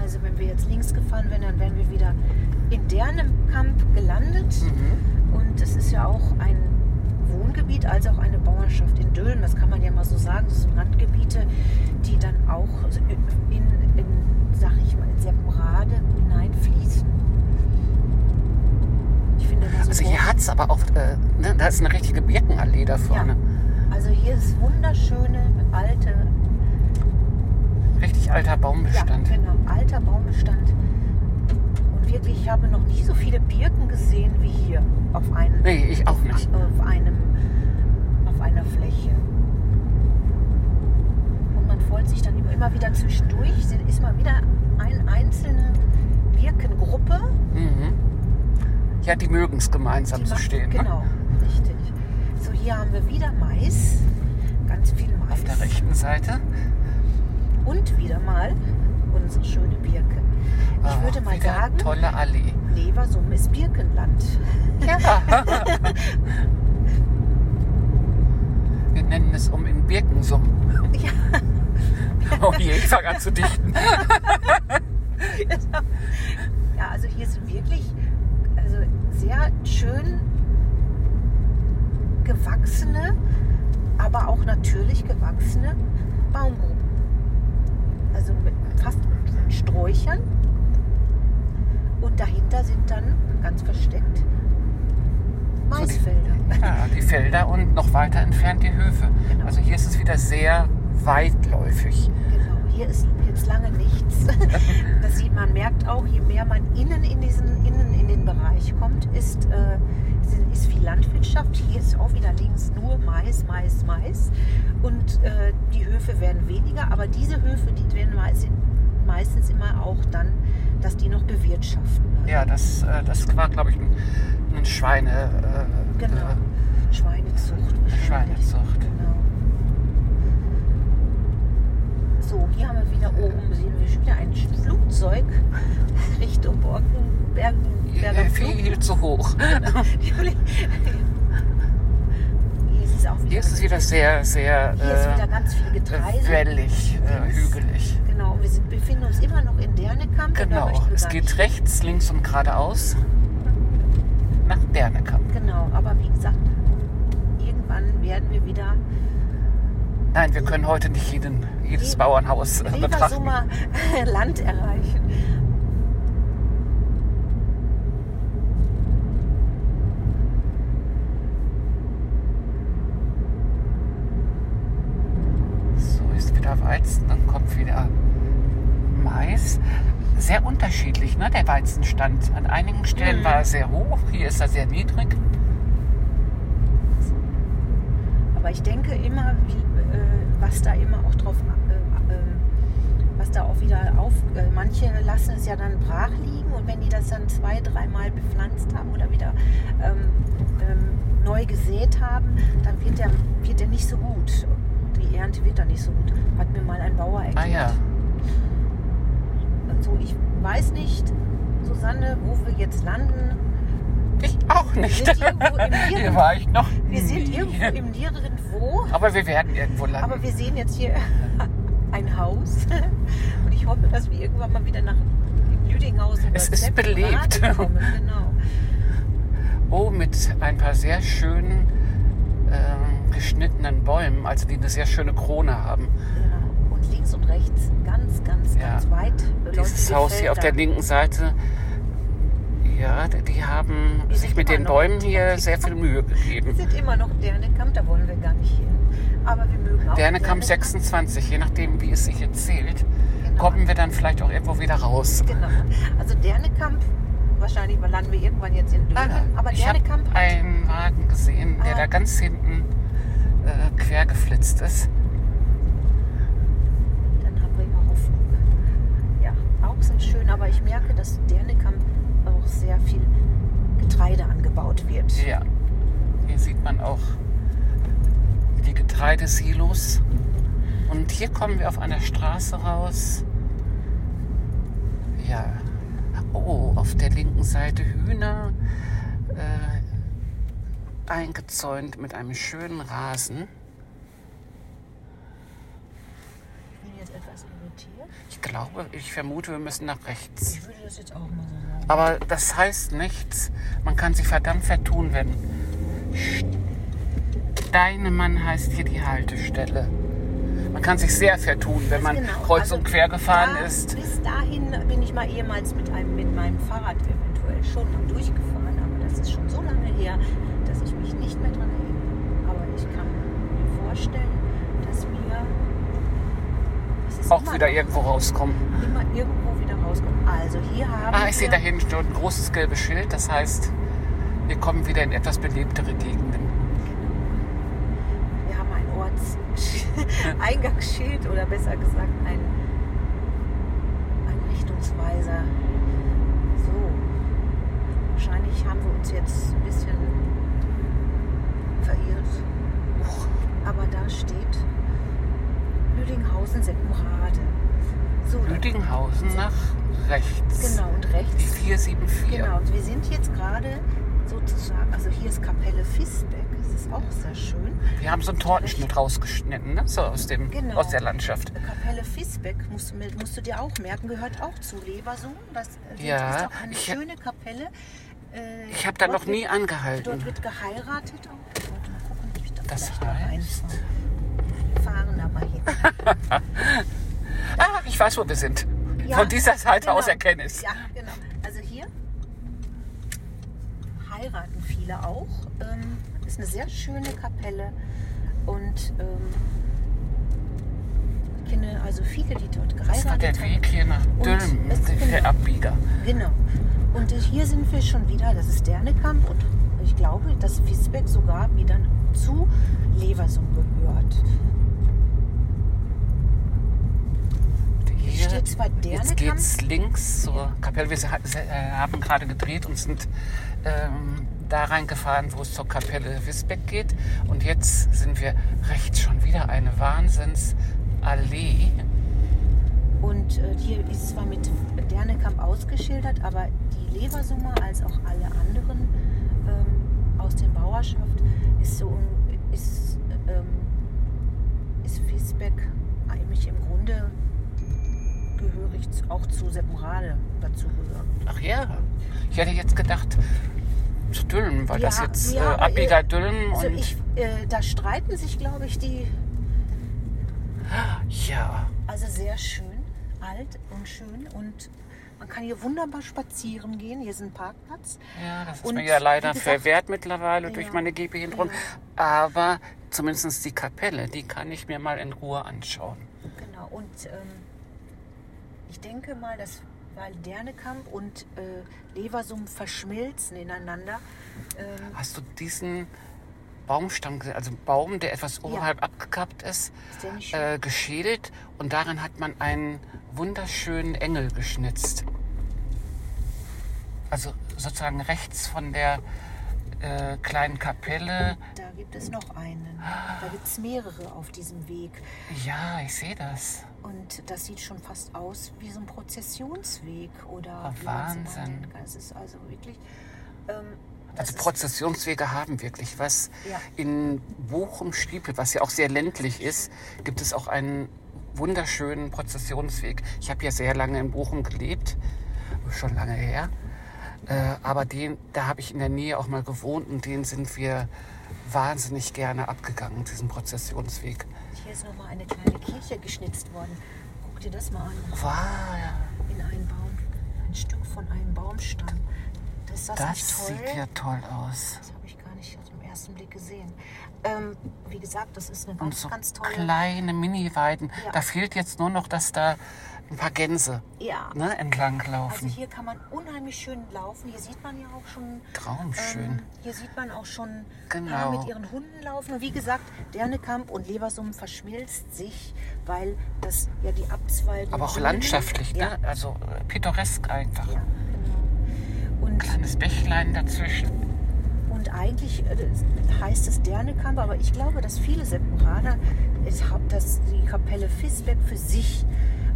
Also wenn wir jetzt links gefahren wären, dann wären wir wieder in Dernekamp gelandet. Mhm. Und es ist ja auch ein Wohngebiet, als auch eine Bauernschaft in Dülmen. Das kann man ja mal so sagen. Das sind Randgebiete, die dann auch in, in sag ich mal, in Seppenrade hineinfließen. Ich finde da so Also hier hat es aber auch, äh, ne, da ist eine richtige Birkenallee da vorne. Also hier ist wunderschöne alte Richtig alter Baumbestand. Ja, genau, alter Baumbestand. Und wirklich, ich habe noch nie so viele Birken gesehen wie hier auf einem, Nee, ich auch nicht. auf einem, auf einer Fläche. Und man freut sich dann immer, wieder zwischendurch, ist mal wieder eine einzelne Birkengruppe. Mhm. Ja, die mögen es gemeinsam die zu stehen. Ne? Genau, richtig. So, hier haben wir wieder Mais, ganz viel Mais. Auf der rechten Seite. Und wieder mal unsere schöne Birke. Ich Ah, würde mal sagen, Tolle Allee. Leversum ist Birkenland. Ja. Wir nennen es um in Birkensum. Ja. Oh je, ich fange an zu dichten. Ja, also hier sind wirklich also sehr schön gewachsene, aber auch natürlich gewachsene Baumgruppen. Also mit fast mit Sträuchern. Und dahinter sind dann ganz versteckt Maisfelder. Ja, die Felder und noch weiter entfernt die Höfe. Genau. Also hier ist es wieder sehr weitläufig. Genau, hier ist jetzt lange nichts. Das sieht man, merkt auch, je mehr man innen in diesen innen in den Bereich kommt, ist, äh, ist viel Landwirtschaft. Hier ist auch wieder links nur Mais, Mais, Mais. Und äh, die Höfe werden weniger, aber diese Höfe, die werden meistens immer auch dann, dass die noch bewirtschaften. ne? Ja, das, äh, das war, glaube ich, ein, ein Schweine. Äh, Genau. äh, Schweinezucht. wahrscheinlich. Schweinezucht. Genau. So, hier haben wir wieder oben, sehen wir schon wieder ein Flugzeug Richtung Borken, Bergen, Berger Flug. viel zu hoch. Hier ist es wieder, wieder sehr, sehr hier ist wieder äh, ganz viel Getreide. wellig, äh, hügelig. Genau, wir sind, befinden uns immer noch in Dernekamp. Genau, es geht nicht- rechts, links und geradeaus nach Dernekamp. Genau, aber wie gesagt, irgendwann werden wir wieder Nein, wir können heute nicht jeden, jedes Bauernhaus äh, betrachten. Leversummer Land erreichen. So ist wieder Weizen, dann kommt wieder Mais. Sehr unterschiedlich, ne, der Weizenstand. An einigen Stellen Mhm. war er sehr hoch, hier ist er sehr niedrig. Aber ich denke immer, wie, was da immer auch drauf, äh, äh, was da auch wieder auf, äh, manche lassen es ja dann brach liegen und wenn die das dann zwei, dreimal bepflanzt haben oder wieder ähm, ähm, neu gesät haben, dann wird der, wird der nicht so gut. Die Ernte wird dann nicht so gut. Hat mir mal ein Bauer erklärt. Ah ja, Also ich weiß nicht, Susanne, wo wir jetzt landen. ich auch nicht. sind irgendwo im Nirgendwo. Wir sind irgendwo im Nirgendwo. Aber wir werden irgendwo landen. Aber wir sehen jetzt hier ein Haus und ich hoffe, dass wir irgendwann mal wieder nach Lüdinghausen Es ist Seppelrade belebt. kommen. Genau. Oh, mit ein paar sehr schönen ähm, geschnittenen Bäumen, also die eine sehr schöne Krone haben. genau. Und links und rechts ganz, ganz, Ja. ganz weit. Dieses Haus hier auf der linken Seite, ja, die- die haben Wir sich mit den Bäumen hier sehr viel Mühe Wir gegeben. sind immer noch Dernekamp, da wollen wir gar nicht hin. Aber wir mögen auch Dernekamp 26, je nachdem, wie es sich jetzt zählt, Genau. kommen wir dann vielleicht auch irgendwo wieder raus. Genau. Also Dernekamp, wahrscheinlich landen wir irgendwann jetzt in Dönen. Aber Ah, ich habe einen Wagen gesehen, der Ah. da ganz hinten äh, quer geflitzt ist. dann haben wir immer Hoffnung. Ja, auch sind schön, aber ich merke, dass Dernekamp auch sehr viel Getreide angebaut wird. Ja, hier sieht man auch die Getreidesilos. Und hier kommen wir auf einer Straße raus. Ja, oh, auf der linken Seite Hühner äh, eingezäunt mit einem schönen Rasen. Ich bin jetzt etwas irritiert. Ich glaube, ich vermute, wir müssen nach rechts. Ich würde das jetzt auch mal so sagen. Aber das heißt nichts. Man kann sich verdammt vertun, wenn Steinemann heißt hier die Haltestelle. Man kann sich sehr vertun, wenn man Genau, kreuz also und quer gefahren da- ist. Bis dahin bin ich mal ehemals mit, einem, mit meinem Fahrrad eventuell schon mal durchgefahren, aber das ist schon so lange her, dass ich mich nicht mehr daran erinnere. Aber ich kann mir vorstellen, dass wir es ist Auch immer wieder irgendwo rauskommen. immer irgendwo wieder rauskommen. Also hier haben Ah, ich sehe da hinten ein großes gelbes Schild. Das heißt, wir kommen wieder in etwas belebtere Gegenden. Wir haben ein Ortseingangsschild oder besser gesagt ein, ein Richtungsweiser. So, wahrscheinlich haben wir uns jetzt ein bisschen verirrt. Aber da steht Lüdinghausen-Seppenrade. So, Lüdinghausen nach rechts. Genau, und Die rechts 474. Genau, und wir sind jetzt gerade sozusagen, also hier ist Kapelle Fisbeck, das ist auch sehr schön. Wir haben so einen Tortenschnitt rausgeschnitten, ne? so aus, dem, Genau. aus der Landschaft. Kapelle Fisbeck musst, musst du dir auch merken, gehört auch zu Leversum. Das äh, Ja, ist auch eine ich- schöne Kapelle. Äh, Ich habe da noch nie wird- angehalten. Dort wird geheiratet. Oh, warte mal gucken, ob ich da Das heißt? reinfahre. Wir fahren mal hin. Ah, ich weiß, wo wir sind. Ja, Von dieser Seite genau. aus erkenne ich es. Ja, genau. Also hier heiraten viele auch. Ähm, ist eine sehr schöne Kapelle und ähm, ich kenne also viele, die dort Das war geheiratet der haben. Weg hier nach Dülmen, der genau. Abbieger. Genau. Und hier sind wir schon wieder, das ist Dernekamp und ich glaube, dass Wiesbeck sogar wieder zu Leversum gehört. Hier, steht zwar jetzt geht's links zur Kapelle. Wir äh, haben gerade gedreht und sind ähm, da reingefahren, wo es zur Kapelle Wisbeck geht. Und jetzt sind wir rechts schon wieder eine Wahnsinnsallee. Und äh, hier ist zwar mit Dernekamp ausgeschildert, aber die Leversummer als auch alle anderen ähm, aus der Bauerschaft ist so ist, ähm, ist Wiesbeck eigentlich im Grunde gehörig zu- auch zu Seppenrade dazu gehört. Ach ja, ich hätte jetzt gedacht zu Dülmen, weil das Ja, jetzt ja, äh, Abbieger äh, Dülmen Also und ich, äh, da streiten sich, glaube ich, die ja, Also sehr schön, alt und schön und man kann hier wunderbar spazieren gehen. Hier ist ein Parkplatz. ja, das ist Und mir ja leider gesagt- verwehrt mittlerweile durch Ja. meine Gehbehinderung. Aber zumindest die Kapelle, die kann ich mir mal in Ruhe anschauen. Genau. Und ähm, ich denke mal, dass weil Dernekamp und äh, Leversum verschmilzen ineinander. Ähm, Hast du diesen Baumstamm gesehen? Also einen Baum, der etwas oberhalb abgekappt ist, ist äh, geschädelt und darin hat man einen wunderschönen Engel geschnitzt. Also sozusagen rechts von der äh, kleinen Kapelle. da gibt es noch einen. Da gibt es mehrere auf diesem Weg. Ja, ich sehe das. Und das sieht schon fast aus wie so ein Prozessionsweg oder Oh, Wahnsinn. Es ist also wirklich. Ähm, Also Prozessionswege haben wirklich was. Ja. In Bochum-Stiepel, was ja auch sehr ländlich ist, gibt es auch einen wunderschönen Prozessionsweg. Ich habe ja sehr lange in Bochum gelebt, schon lange her. Äh, aber den, da habe ich in der Nähe auch mal gewohnt und den sind wir wahnsinnig gerne abgegangen, diesen Prozessionsweg. Hier ist nochmal eine kleine Kirche geschnitzt worden. Guck dir das mal an. Wow, In einen Baum. Ein Stück von einem Baumstamm. Das das, sieht ja toll aus. Das habe ich gar nicht auf den ersten Blick gesehen. Ähm, wie gesagt, das ist eine Und ganz, so ganz tolle. kleine Mini-Weiden. Ja. Da fehlt jetzt nur noch, dass da ein paar Gänse Ja. ne, entlang Also laufen. hier kann man unheimlich schön laufen. Hier sieht man ja auch schon. Traumschön. Ähm, hier sieht man auch schon Genau. Mit ihren Hunden laufen. Und wie gesagt, Dernekamp und Leversum verschmilzt sich, weil das ja die Abzweigung. Aber auch landschaftlich, Ja, ne? also äh, pittoresk einfach. ja genau. Und, Kleines Bächlein dazwischen. und eigentlich äh, das heißt es Dernekamp, aber ich glaube, dass viele Separader es hab- dass die Kapelle Fisbeck für sich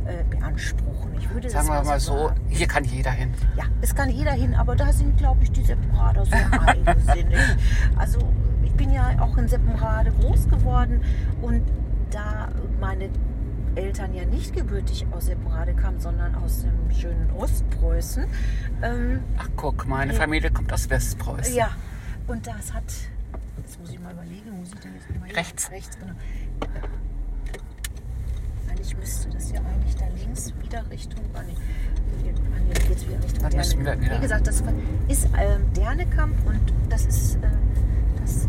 äh, beanspruchen. Ich würde Sagen wir mal so, sagen. hier kann jeder hin. Ja, es kann jeder hin, aber da sind, glaube ich, die Seppenrader sehr eigensinnig. Also ich bin ja auch in Seppenrade groß geworden und da meine Eltern ja nicht gebürtig aus Seppenrade kamen, sondern aus dem schönen Ostpreußen. Ähm, Ach guck, meine. Familie kommt aus Westpreußen. ja, und das hat, jetzt muss ich mal überlegen, muss ich denn jetzt mal? Rechts. Rechts, genau. Eigentlich müsste das ja eigentlich da links wieder Richtung, ah, nee, hier, ah, nee, geht's wieder Richtung Dann Dernekamp. wieder- Wie gesagt, das ist ähm, Dernekamp und das ist äh, das,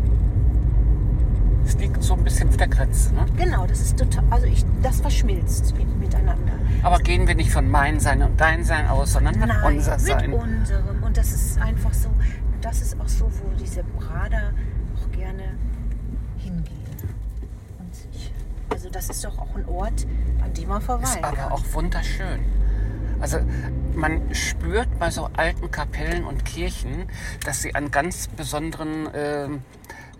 Es liegt so ein bisschen auf der Grenze. Ne? Genau, das ist total, also ich, das verschmilzt mit, miteinander. Aber gehen wir nicht von mein Sein und dein Sein aus, sondern mit Nein, unser Sein. mit unserem. Und das ist einfach so, das ist auch so, wo diese Brader auch gerne hingehen. Und ich, also das ist doch auch ein Ort, an dem man verweilen Ist aber auch wunderschön. Also man spürt bei so alten Kapellen und Kirchen, dass sie an ganz besonderen ähm,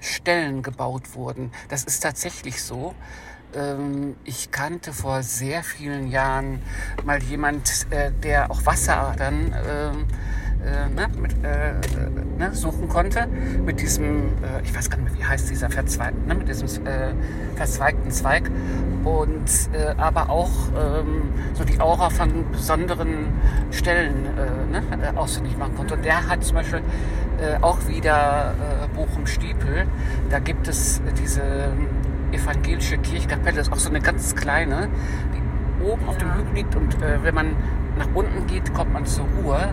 Stellen gebaut wurden. Das ist tatsächlich so. Ähm, ich kannte vor sehr vielen Jahren mal jemand, äh, der auch Wasseradern ähm, äh, ne, mit, äh, ne, suchen konnte mit diesem, äh, ich weiß gar nicht mehr, wie heißt dieser verzweigten, ne, mit diesem äh, verzweigten Zweig und äh, aber auch ähm, so die Aura von besonderen Stellen ne, ausfindig machen konnte. Und der hat zum Beispiel auch wieder Bochum-Stiepel, da gibt es diese evangelische Kirchkapelle, das ist auch so eine ganz kleine, die oben auf dem Ja. Hügel liegt und äh, wenn man nach unten geht, kommt man zur Ruhe.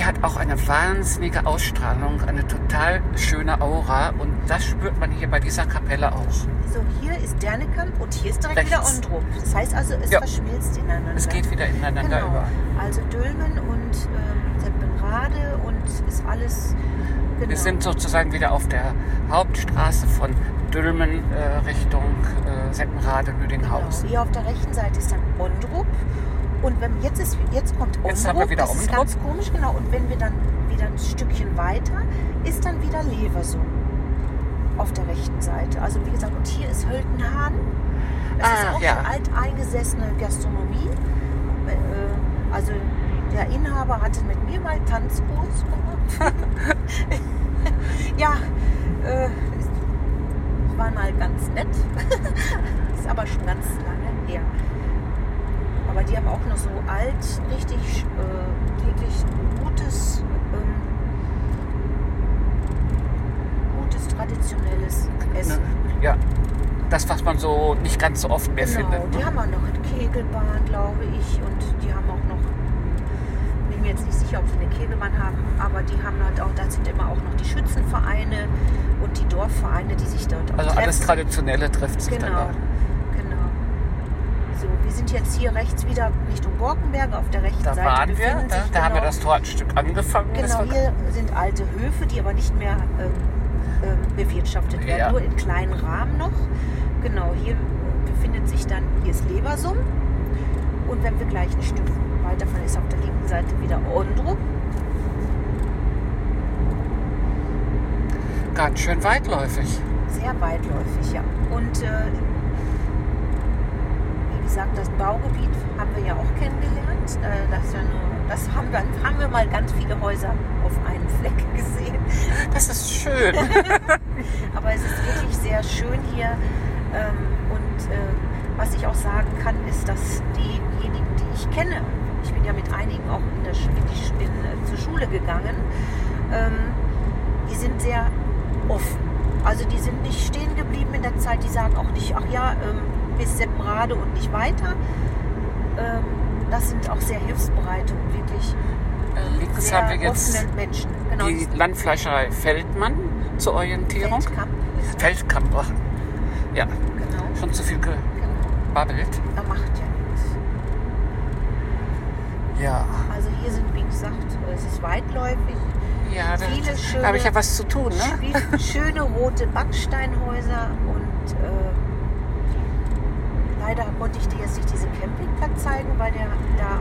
Die hat auch eine wahnsinnige Ausstrahlung, eine total schöne Aura und das spürt man hier bei dieser Kapelle auch. So, hier ist Dernekamp und hier ist direkt wieder Rechts. Ondrup. Das heißt also, es Ja. verschmilzt ineinander. Es geht wieder ineinander genau. über. Also Dülmen und ähm, Seppenrade und ist alles. Genau. Wir sind sozusagen wieder auf der Hauptstraße von Dülmen äh, Richtung äh, Seppenrade, Lüdinghausen. Genau. Hier auf der rechten Seite ist dann Ondrup. Und wenn jetzt ist jetzt kommt Jetzt haben wir wieder das ist Ondrup. ganz komisch, genau. Und wenn wir dann wieder ein Stückchen weiter, ist dann wieder Leversum auf der rechten Seite. Also wie gesagt, und hier ist Höltenhahn. Das Ah, ist auch ja. eine alteingesessene Gastronomie. Äh, Also der Inhaber hatte mit mir mal Tanzkurs gemacht. ja, äh, war mal ganz nett. ist aber schon ganz lange her. Aber die haben auch noch so alt, richtig, äh, wirklich gutes, ähm, gutes traditionelles Essen. Ja, das, was man so nicht ganz so oft mehr Genau, findet. die Ne? haben auch noch eine Kegelbahn, glaube ich. Und die haben auch noch, bin mir jetzt nicht sicher, ob sie eine Kegelbahn haben, aber die haben halt auch, da sind immer auch noch die Schützenvereine und die Dorfvereine, die sich dort auch Also alles treffen. Traditionelle trifft sich dann Genau, da. genau. Wir sind jetzt hier rechts wieder Richtung Borkenberge auf der rechten Da Seite. waren wir, befinden da, da haben wir genau- das Tor ein Stück angefangen. Genau, hier sind alte Höfe, die aber nicht mehr ähm, ähm, bewirtschaftet werden, Ja. nur in kleinen Rahmen noch. Genau, hier befindet sich dann, hier ist Leversum. Und wenn wir gleich ein Stück weiterfahren, ist auf der linken Seite wieder Ondrup. Ganz schön weitläufig. Sehr weitläufig, ja. Und äh, gesagt, das Baugebiet haben wir ja auch kennengelernt. Äh, das, ja nur, das haben, wir, haben wir mal ganz viele Häuser auf einen Fleck gesehen. Das ist schön. Aber es ist wirklich sehr schön hier. Ähm, und äh, was ich auch sagen kann, ist, dass diejenigen, die ich kenne, ich bin ja mit einigen auch in der, die, in, äh, zur Schule gegangen, ähm, die sind sehr offen. Also die sind nicht stehen geblieben in der Zeit, die sagen auch nicht, ach ja, ähm, bis Seppenrade und nicht weiter. Ähm, das sind auch sehr hilfsbereite und wirklich Äh, Links sehr haben wir jetzt offene Menschen. Genau, die Landfleischerei Feldmann zur Orientierung. Feldkamp. Feldkamp. ach, Ja, Genau, schon zu viel genau. gebabbelt. Er macht ja nichts. Ja, Also hier sind, wie gesagt, es ist weitläufig. ja da, Viele schöne- da habe ich ja was zu tun. Ne? Schöne rote Backsteinhäuser und äh, leider konnte ich dir jetzt nicht diesen Campingplatz zeigen, weil der da,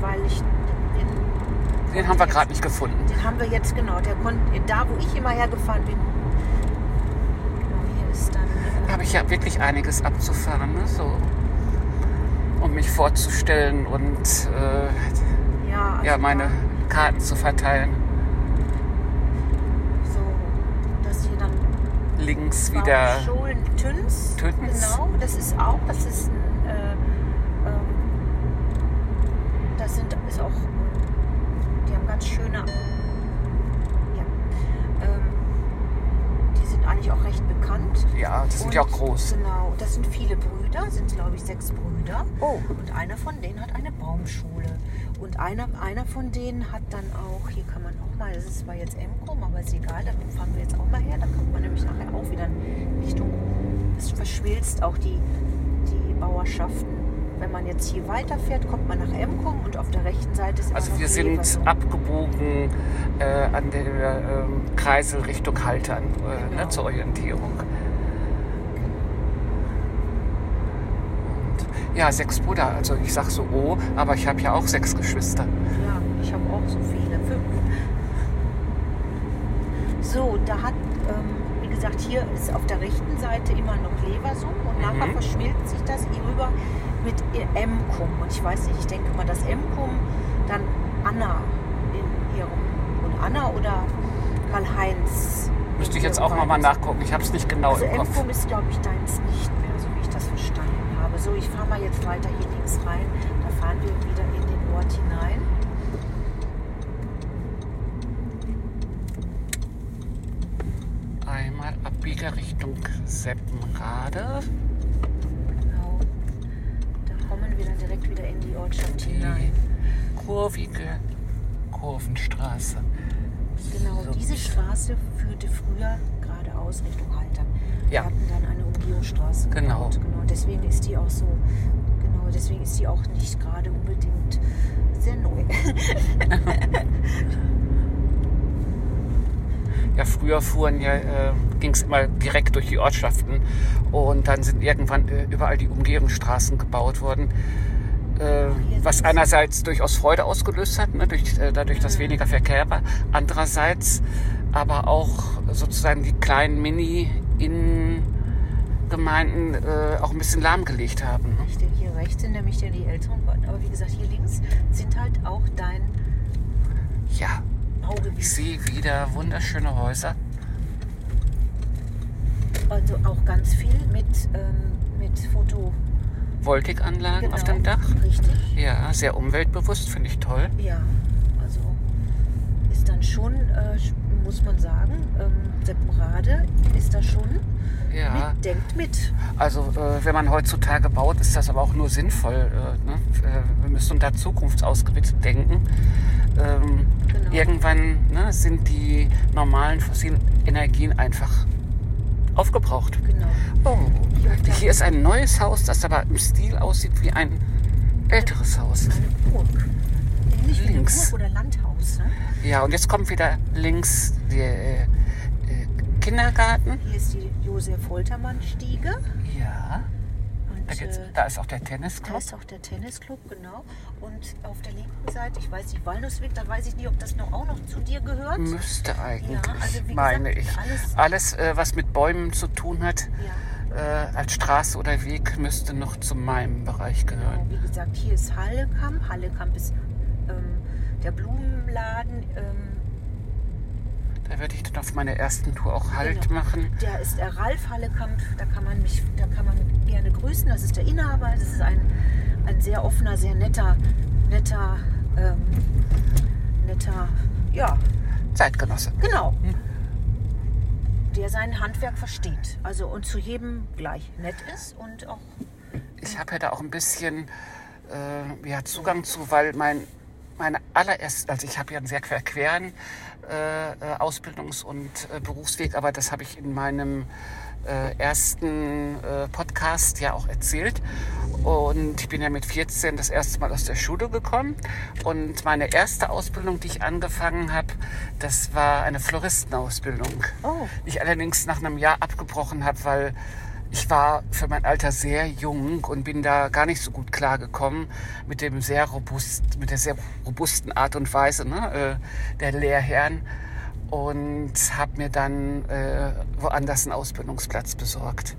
weil ich den, Den haben wir gerade nicht gefunden. den haben wir jetzt genau, der konnte da, wo ich immer hergefahren bin. Genau, hier ist dann. Da Äh, habe ich ja wirklich einiges abzufahren, ne? so, um mich vorzustellen und äh, ja, also ja, meine Karten zu verteilen. So, dass hier dann Links wieder. Schulen Tüns. Tüns. Genau, das ist auch, das ist ein, äh, ähm, das sind, ist auch, die haben ganz schöne, ja, ähm, die sind eigentlich auch recht bekannt. Ja, die sind ja auch groß. Genau, das sind viele Brüder, sind glaube ich sechs Brüder. Oh. Und einer von denen hat eine Baumschule. Und einer, einer von denen hat dann auch, hier kann man auch mal, das ist zwar jetzt Emkom, aber ist egal, da fahren wir jetzt auch mal her, da kommt man nämlich nachher auch wieder in Richtung es verschmilzt auch die, die Bauerschaften. Wenn man jetzt hier weiterfährt, kommt man nach Emkom und auf der rechten Seite ist Also wir sind Leversum. abgebogen äh, an der ähm, Kreisel Richtung Haltern äh, Genau. ne, zur Orientierung. Und, ja, sechs Brüder. Also ich sag so, oh, aber ich habe ja auch sechs Geschwister. Ja, ich habe auch so viele. Fünf. So, da hat, ähm, wie gesagt, hier ist auf der rechten Seite immer noch Leversum und nachher Mhm. verschmilzt sich das hier rüber mit Emkum. Und ich weiß nicht, ich denke mal, dass Emkum dann Anna in ihrem, oder Anna oder Karl-Heinz. in Müsste ich jetzt auch nochmal nachgucken. Ich habe es nicht genau Also im Kopf. Emkum ist, glaube ich, deins nicht mehr, so wie ich das verstanden habe. So, ich fahre mal jetzt weiter hier links rein. Da fahren wir wieder in den Ort hinein. Einmal Abbieger Richtung Seppenrade. Genau. Da kommen wir dann direkt wieder in die Ortschaft hinein. Kurvige Kurvenstraße. Genau, So. diese Straße führte früher geradeaus Richtung Haltern. Ja. Wir hatten dann eine Umgehungsstraße Genau. gebaut. Genau, deswegen ist die auch so, genau, deswegen ist die auch nicht gerade unbedingt sehr neu. Ja, früher fuhren ja, äh, ging es immer direkt durch die Ortschaften und dann sind irgendwann äh, überall die Umgehungsstraßen gebaut worden. Äh, was einerseits durchaus Freude ausgelöst hat, ne, durch, äh, dadurch, dass weniger Verkehr war. Andererseits aber auch sozusagen die kleinen Mini-Innengemeinden äh, auch ein bisschen lahmgelegt haben. Ne? Richtig, hier rechts sind nämlich ja die älteren Orten, aber wie gesagt, hier links sind halt auch dein Ja, ich Baugebiet. sehe wieder wunderschöne Häuser. Also auch ganz viel mit, ähm, mit Foto. Voltikanlagen auf dem Genau, Dach. Richtig. Ja, sehr umweltbewusst, finde ich toll. Ja, also ist dann schon, äh, muss man sagen, ähm, Seppenrade ist da schon Ja, mit, denkt mit. also äh, wenn man heutzutage baut, ist das aber auch nur sinnvoll. Äh, ne? äh, wir müssen da zukunftsausgerichtet denken. Ähm, Genau. Irgendwann ne, sind die normalen fossilen Energien einfach aufgebraucht. Genau. Oh, Hier ist ein neues Haus, das aber im Stil aussieht wie ein älteres Haus. eine Burg. Ähnlich wie eine Links. Burg oder Landhaus. Ne? Ja, und jetzt kommt wieder links der äh, äh, Kindergarten. Hier ist die Josef-Holtermann-Stiege. Ja, da, geht's, äh, da ist auch der da Tennisclub. ist auch der Tennisclub, genau. Und auf der linken Seite, ich weiß nicht, Walnussweg, da weiß ich nicht, ob das noch, auch noch zu dir gehört. Müsste eigentlich, Ja, also meine gesagt, ich. alles- Alles, äh, was mit Bäumen zu tun hat, Ja. äh, als Straße oder Weg, müsste noch zu meinem Bereich gehören. Genau, wie gesagt, hier ist Hallekamp. Hallekamp ist ähm, der Blumenladen. Ähm, Da werde ich dann auf meiner ersten Tour auch Halt Genau. machen. der ist der Ralf Hallekamp. Da kann man mich, da kann man gerne grüßen. Das ist der Inhaber. Das ist ein, ein sehr offener, sehr netter, netter, ähm, netter, ja, Zeitgenosse. genau. Hm. Der sein Handwerk versteht. Also und zu jedem gleich nett ist und auch Ich habe ja da auch ein bisschen äh, ja, Zugang zu, weil mein meine allererste, also ich habe ja einen sehr queren Ausbildungs- und äh, Berufsweg, aber das habe ich in meinem äh, ersten äh, Podcast ja auch erzählt. Und ich bin ja mit 14 das erste Mal aus der Schule gekommen. Und meine erste Ausbildung, die ich angefangen habe, das war eine Floristenausbildung. Oh. Die ich allerdings nach einem Jahr abgebrochen habe, weil ich war für mein Alter sehr jung und bin da gar nicht so gut klargekommen mit dem sehr robust, mit der sehr robusten Art und Weise ne, äh, der Lehrherren und habe mir dann äh, woanders einen Ausbildungsplatz besorgt.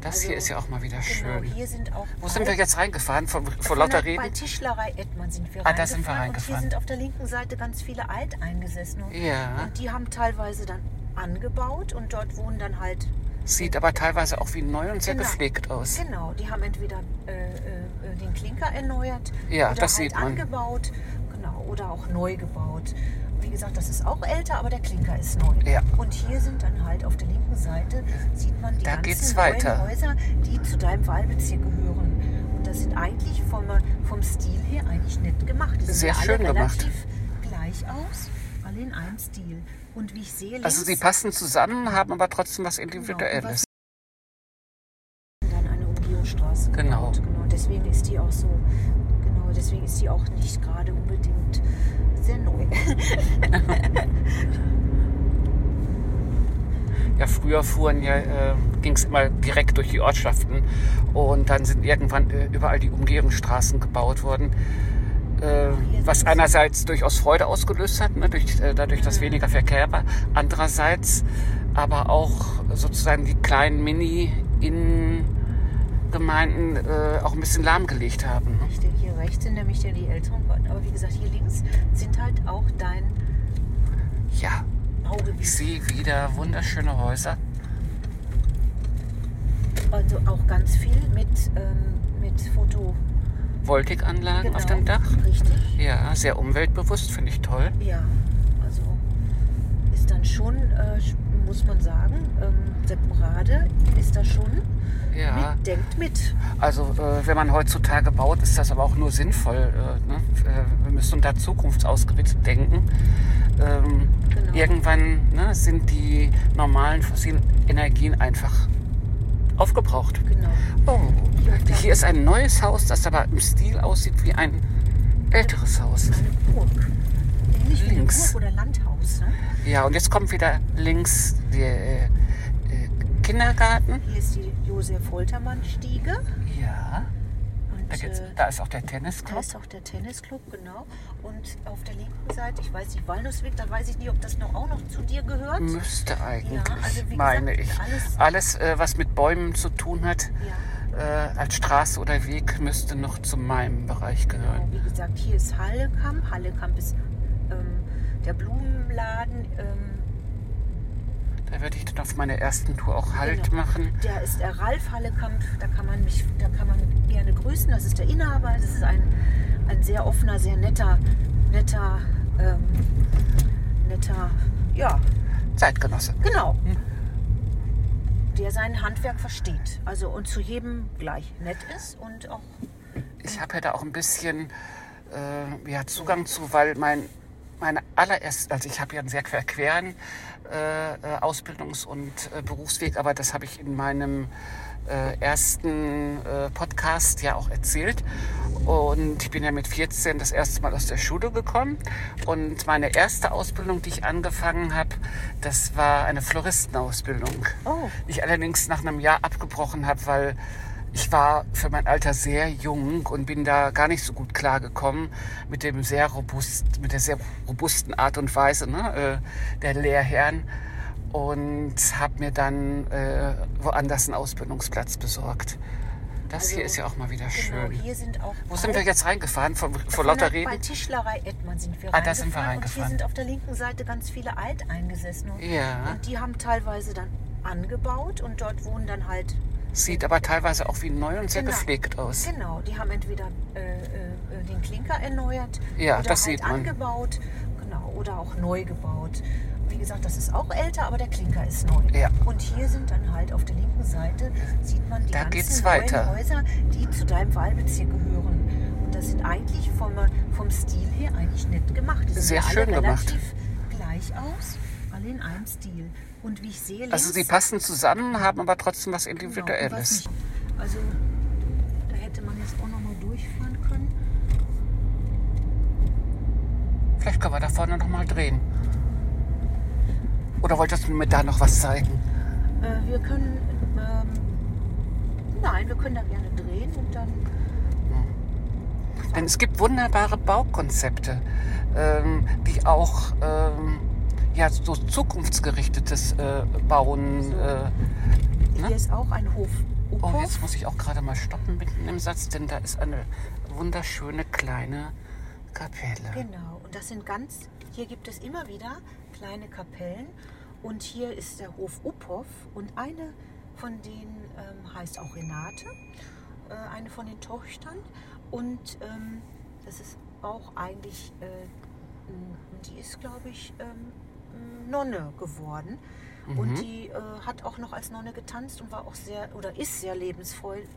Das Also, hier ist ja auch mal wieder schön. genau. Sind Wo sind wir jetzt reingefahren? Vor, vor Von lauter der- Bei Reden? Tischlerei Edmann sind wir Ah, da sind wir Und hier reingefahren. sind auf der linken Seite ganz viele Alteingesessene. Ja. Und die haben teilweise dann angebaut und dort wohnen dann halt. Sieht aber teilweise auch wie neu und sehr Genau. gepflegt aus. Genau, die haben entweder äh, äh, den Klinker erneuert Ja, oder das halt sieht man. angebaut. Genau, oder auch neu gebaut. Wie gesagt, das ist auch älter, aber der Klinker ist neu. Ja. Und hier sind dann halt auf der linken Seite, sieht man die Da ganzen neuen. Häuser, die zu deinem Wahlbezirk gehören. Und das sind eigentlich vom, vom Stil her eigentlich nett gemacht. Die Sehr ja alle schön gemacht. relativ gleich aus, alle in einem Stil. Und wie ich sehe, Also sie passen zusammen, haben aber trotzdem was genau, Individuelles. Genau, dann eine Umgehungsstraße. Genau. Gebaut. genau. Deswegen ist die auch so, genau, deswegen ist die auch nicht gerade unbedingt sehr neu. Ja, früher fuhren ja, äh, ging es immer direkt durch die Ortschaften und dann sind irgendwann äh, überall die Umgehungsstraßen gebaut worden. Äh, was einerseits durchaus Freude ausgelöst hat, ne, durch, äh, dadurch, dass weniger Verkehr war. Andererseits aber auch sozusagen die kleinen Mini-Innengemeinden äh, auch ein bisschen lahmgelegt haben. Ne? Hier rechts sind nämlich die älteren, aber wie gesagt, hier links sind halt auch dein Ja, Baugebiet. ich sehe wieder wunderschöne Häuser. Also auch ganz viel mit, ähm, mit Foto. Voltikanlagen auf dem Dach. Richtig. Ja, sehr umweltbewusst, finde ich toll. Ja, also ist dann schon, äh, muss man sagen, ähm, Separade ist da schon Ja, mit, denkt mit. also äh, wenn man heutzutage baut, ist das aber auch nur sinnvoll. Äh, ne? äh, wir müssen da zukunftsausgerichtet denken. Ähm, Genau. Irgendwann ne, sind die normalen fossilen Energien einfach aufgebraucht. Genau. Oh, hier ist ein neues Haus, das aber im Stil aussieht wie ein älteres Haus. Eine Burg. Ähnlich wie Links. eine Burg oder Landhaus. Ne? Ja, und jetzt kommt wieder links der äh, Kindergarten. Hier ist die Josef-Holtermann-Stiege. Ja, da, äh, da ist auch der da Tennisclub. ist auch der Tennisclub, genau. Und auf der linken Seite, ich weiß nicht, Walnussweg, da weiß ich nicht, ob das noch auch noch zu dir gehört. Müsste eigentlich, Ja, also meine gesagt, ich. alles- Alles, äh, was mit Bäumen zu tun hat, Ja. äh, als Straße oder Weg, müsste noch zu meinem Bereich Genau, gehören. wie gesagt, hier ist Hallekamp. Hallekamp ist ähm, der Blumenladen. Ähm, Da werde ich dann auf meiner ersten Tour auch Halt Genau. machen. der ist der Ralf Hallekamp. Da kann man mich, da kann man gerne grüßen. Das ist der Inhaber. Das ist ein, ein sehr offener, sehr netter, netter, ähm, netter, ja, Zeitgenosse. genau. Der sein Handwerk versteht. Also und zu jedem gleich nett ist und auch Ich habe ja da auch ein bisschen äh, ja, Zugang zu, weil mein meine allererste, also ich habe ja einen sehr queren Ausbildungs- und äh, Berufsweg, aber das habe ich in meinem äh, ersten äh, Podcast ja auch erzählt. Und ich bin ja mit 14 das erste Mal aus der Schule gekommen. Und meine erste Ausbildung, die ich angefangen habe, das war eine Floristenausbildung. Oh. Die ich allerdings nach einem Jahr abgebrochen habe, weil ich war für mein Alter sehr jung und bin da gar nicht so gut klargekommen mit dem sehr robust, mit der sehr robusten Art und Weise ne, äh, der Lehrherren und habe mir dann äh, woanders einen Ausbildungsplatz besorgt. Das Also, hier ist ja auch mal wieder schön. genau. Sind Wo sind wir jetzt reingefahren? Vor, vor Von lauter der- Bei Reden? Tischlerei Edmann sind wir Ah, da sind wir Und hier reingefahren. sind auf der linken Seite ganz viele Alteingesessene. Ja. Und die haben teilweise dann angebaut und dort wohnen dann halt. Sieht aber teilweise auch wie neu und sehr Genau. gepflegt aus. Genau, die haben entweder äh, äh, den Klinker erneuert Ja, oder das halt sieht man. angebaut. Genau, oder auch neu gebaut. Wie gesagt, das ist auch älter, aber der Klinker ist neu. Ja. Und hier sind dann halt auf der linken Seite, sieht man die Da ganzen neuen. Häuser, die zu deinem Wahlbezirk gehören. Und das sind eigentlich vom, vom Stil her eigentlich nett gemacht. Die Sehr ja alle schön gemacht. relativ gleich aus, alle in einem Stil. Und wie ich sehe, links, Also sie passen zusammen, haben aber trotzdem was Genau, Individuelles. mich- also da hätte man jetzt auch noch mal durchfahren können. Vielleicht können wir da vorne noch mal drehen. Oder wolltest du mir da noch was zeigen? Äh, wir können, ähm, nein, wir können da gerne drehen und dann, Denn es gibt wunderbare Baukonzepte, ähm, die auch ähm, ja, so zukunftsgerichtetes äh, Bauen. Äh, hier Ne? ist auch ein Hof. oh, jetzt muss ich auch gerade mal stoppen mitten im Satz, denn da ist eine wunderschöne kleine Kapelle. Genau, und das sind ganz, hier gibt es immer wieder kleine Kapellen und hier ist der Hof Uphoff und eine von denen ähm, heißt auch Renate, äh, eine von den Töchtern und ähm, das ist auch eigentlich, äh, die ist glaube ich ähm, Nonne geworden und die äh, hat auch noch als Nonne getanzt und war auch sehr oder ist sehr lebensfreudig.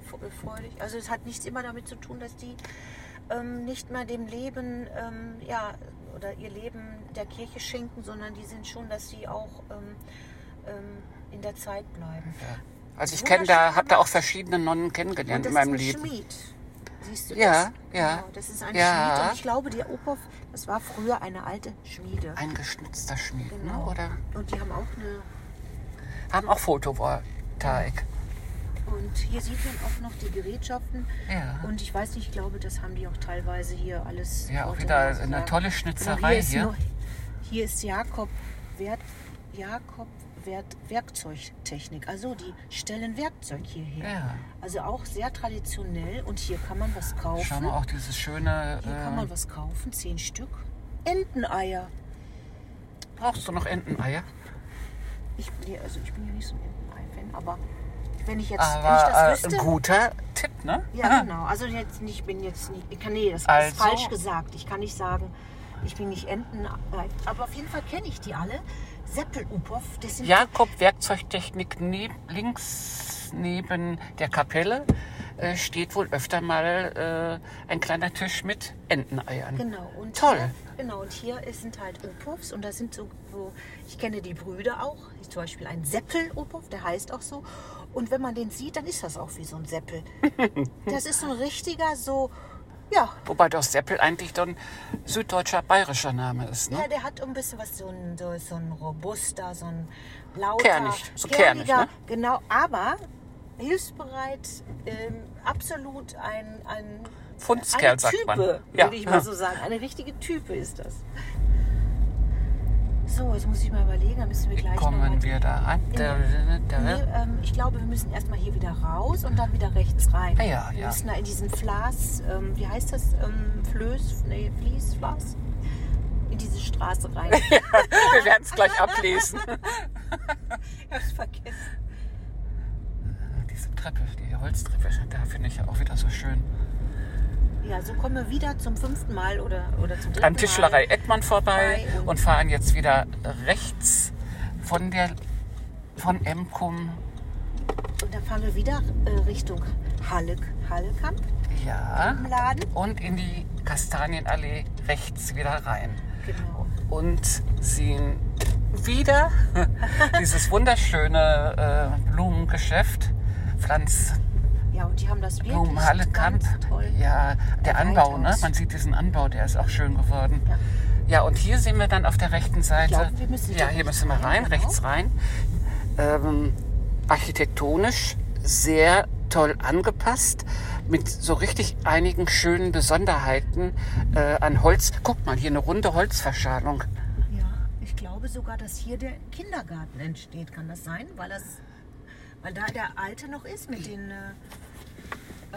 Also es hat nichts immer damit zu tun, dass die ähm, nicht mehr dem Leben, ähm, ja, oder ihr Leben der Kirche schenken, sondern die sind schon, dass sie auch ähm, ähm, in der Zeit bleiben. Also ich kenne da, habe da auch verschiedene Nonnen kennengelernt in meinem Leben. Schmied. Siehst du Ja, das? ja. Genau, das ist ein Ja. Schmied und ich glaube, der Opov, das war früher eine alte Schmiede. Ein geschnitzter Schmied, Genau. ne? oder? Und die haben auch eine Haben auch Photovoltaik. Und hier sieht man auch noch die Gerätschaften. Ja. Und ich weiß nicht, ich glaube, das haben die auch teilweise hier alles. Ja, auch wieder eine tolle Genau, Schnitzerei ist hier. nur- hier ist Jakob Wert, Jakob Wert, Werkzeugtechnik. Also die stellen Werkzeug hierher. Ja. Also auch sehr traditionell. Und hier kann man was kaufen. Schau mal auch dieses schöne. Hier kann Äh, man was kaufen, zehn Stück. Enteneier. brauchst du noch Enteneier? Ich, nee, also ich bin ja nicht so ein Entenei-Fan, aber wenn ich jetzt, wenn ich Aber das äh, wüsste. ein guter Tipp, ne? Ja, genau. Also jetzt nicht, ich bin jetzt nicht, ich kann, nee, das Also- ist falsch gesagt. Ich kann nicht sagen, ich bin nicht Enten, aber auf jeden Fall kenne ich die alle. Sind Jakob Werkzeugtechnik neb, links neben der Kapelle äh, steht wohl öfter mal äh, ein kleiner Tisch mit Enteneiern. genau. Und Toll. Hier, genau. Und hier sind halt Upovs und da sind so, so, ich kenne die Brüder auch. Zum Beispiel ein Seppel-Upov, der heißt auch so. Und wenn man den sieht, dann ist das auch wie so ein Seppel. das ist so ein richtiger, so, ja, Wobei doch Seppel eigentlich dann süddeutscher bayerischer Name ist, ne? Ja, der hat ein bisschen was, so ein, so, so ein robuster, so ein lauter. Kernig, so kernig, ne? Genau, aber hilfsbereit, ähm, absolut ein, ein Fundskerl, eine sagt Type, würde Ja. ich mal so sagen. Eine richtige Type ist das. So, jetzt muss ich mal überlegen, da müssen wir Wie gleich noch kommen wir da an? Da, da, Nee, ähm, ich glaube, wir müssen erstmal hier wieder raus und dann wieder rechts rein. Ah ja, wir ja. müssen da in diesen Flas, ähm, wie heißt das? Ähm, Flöß, nee, Fließ, Flas? In diese Straße rein. wir werden es gleich ablesen. Ich hab's vergessen. Diese Treppe, die Holztreppe, da finde ich ja auch wieder so schön. Ja, so kommen wir wieder zum fünften Mal oder, oder zum dritten An Tischlerei Mal. Eckmann vorbei und- und fahren jetzt wieder rechts von der von Emkum. Und dann fahren wir wieder äh, Richtung Halle, Hallekamp Ja. im Laden. Und in die Kastanienallee rechts wieder rein. Genau. Und sehen wieder dieses wunderschöne äh, Blumengeschäft. Pflanz Ja, und die haben das wirklich Blumenhallekamp. ganz toll. Ja, der Anbau, ne? Man sieht diesen Anbau, der ist auch schön geworden. Ja. Ja, und hier sehen wir dann auf der rechten Seite. glaube, wir müssen ja, hier müssen wir rein, rein, genau. rechts rein. Ähm, architektonisch sehr toll angepasst mit so richtig einigen schönen Besonderheiten äh, an Holz. Guck mal, hier eine runde Holzverschalung. Ja, ich glaube sogar, dass hier der Kindergarten entsteht. Kann das sein? Weil, das, weil da der alte noch ist mit den... Äh,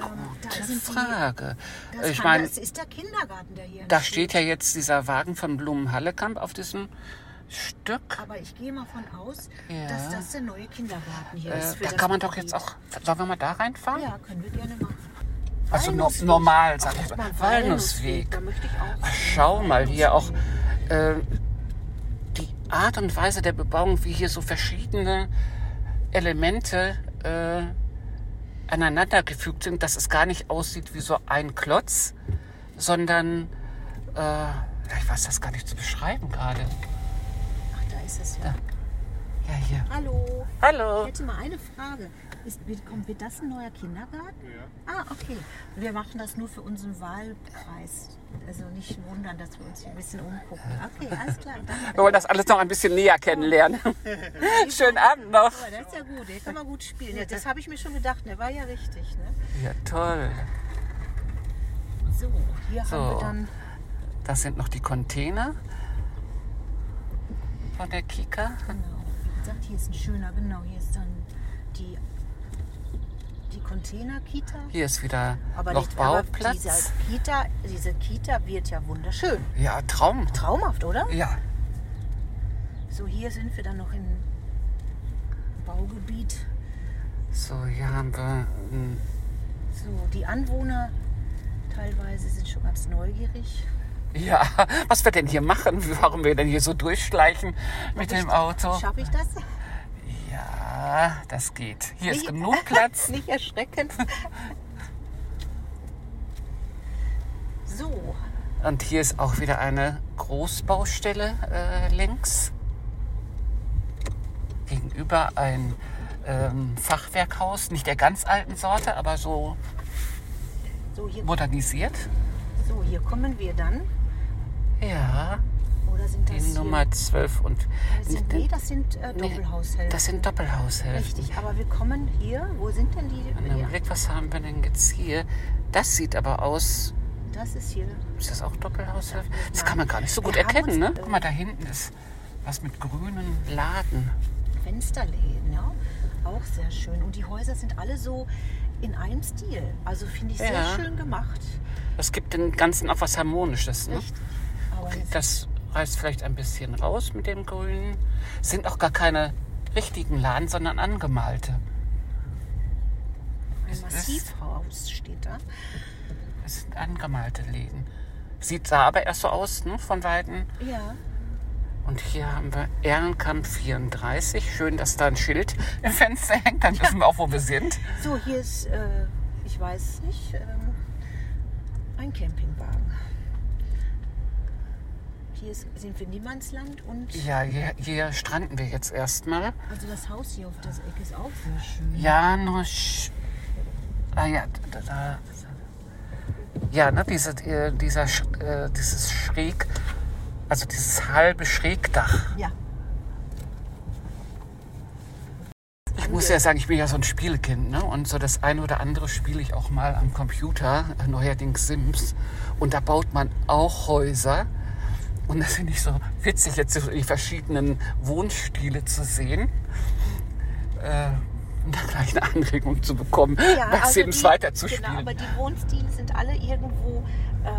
Gute die- Frage. Das, Ich meine, das ist der Kindergarten, der hier da entsteht. steht ja jetzt dieser Wagen von Blumenhallekamp auf diesem Stück. Aber ich gehe mal von aus, Ja. dass das der neue Kindergarten hier Äh, ist. da kann man doch jetzt auch. Sollen wir mal da reinfahren? Ja, können wir gerne machen. Also no, normal, sag ich mal. Walnussweg. Da möchte ich auch. Ach, schau mal hier auch äh, die Art und Weise der Bebauung, wie hier so verschiedene Elemente äh, aneinandergefügt sind, dass es gar nicht aussieht wie so ein Klotz, sondern äh, ich weiß das gar nicht zu beschreiben gerade. Ach, da ist es ja. Da. Ja, hier. Hallo. Ich Hallo. hätte mal eine Frage. Ist, wird, kommt, wird das ein neuer Kindergarten? Ja. Ah, okay. Wir machen das nur für unseren Wahlpreis. Also nicht wundern, dass wir uns hier ein bisschen umgucken. Okay, alles klar. Wir Danke. wollen das alles noch ein bisschen näher kennenlernen. Schönen Abend noch. Oh, das ist ja gut. Der kann man gut spielen. Ja, das habe ich mir schon gedacht. Der war ja richtig. Ne? Ja, toll. So, hier So. haben wir dann Das sind noch die Container von der Kika. Genau. Wie gesagt, hier ist ein schöner, genau, hier ist dann Container-Kita. Hier ist wieder Aber noch nicht, aber Bauplatz. diese Kita, diese Kita wird ja wunderschön. Ja, Traum. Traumhaft, oder? Ja, So, hier sind wir dann noch im Baugebiet. so hier haben wir So, die Anwohner teilweise sind schon ganz neugierig. Ja, was wir denn hier machen, warum wir denn hier so durchschleichen mit dem Auto. Schaffe ich das? Ja, das geht. Hier ist Nicht- genug Platz. Nicht erschrecken. So, Und hier ist auch wieder eine Großbaustelle äh, links. Gegenüber ein ähm, Fachwerkhaus, nicht der ganz alten Sorte, aber so So, modernisiert. so, hier kommen wir dann. Ja, Oder sind die das hier- Nummer 12 und Das sind, nee, das sind äh, Nee, Doppelhaushälften. das sind Doppelhaushälften. Richtig, aber wir kommen hier. Wo sind denn die? Na, Ja, Blick, was haben wir denn jetzt hier? Das sieht aber aus. das ist hier. Ist das auch Doppelhaushälfte? Das kann man gar nicht so gut Wir erkennen, uns, ne? äh, Guck mal, da hinten ist was mit grünen Laden. Fensterläden, ja. Auch sehr schön. Und die Häuser sind alle so in einem Stil. Also finde ich sehr Ja. schön gemacht. Das gibt dem Ganzen auch was Harmonisches, ne? Richtig. Aber Das reißt vielleicht ein bisschen raus mit dem Grünen. Sind auch gar keine richtigen Laden, sondern angemalte. ein es Massivhaus steht da. Das sind angemalte Läden. Sieht sah aber erst so aus, ne, von Weitem. Ja. Und hier haben wir Ehrenkamp 34. Schön, dass da ein Schild im Fenster hängt. Dann wissen wir auch, wo wir sind. So, hier ist, äh, ich weiß nicht, ähm, ein Campingwagen. Hier ist, sind wir in Niemandsland und Ja, hier, hier stranden wir jetzt erstmal. also das Haus hier auf der Ecke ist auch sehr schön. Janusz. Ah ja, da, da, ja, ne, diese, äh, dieser, Sch- äh, dieses Schräg, also dieses halbe Schrägdach. Ja, Ich muss ja sagen, ich bin ja so ein Spielekind, ne? Und so das eine oder andere spiele ich auch mal am Computer, neuerdings Sims. Und da baut man auch Häuser. Und das finde ich so witzig, jetzt so die verschiedenen Wohnstile zu sehen. Äh, und da gleich eine Anregung zu bekommen, ja bei Sims die- weiterzuspielen. Genau, aber die Wohnstile sind alle irgendwo, äh,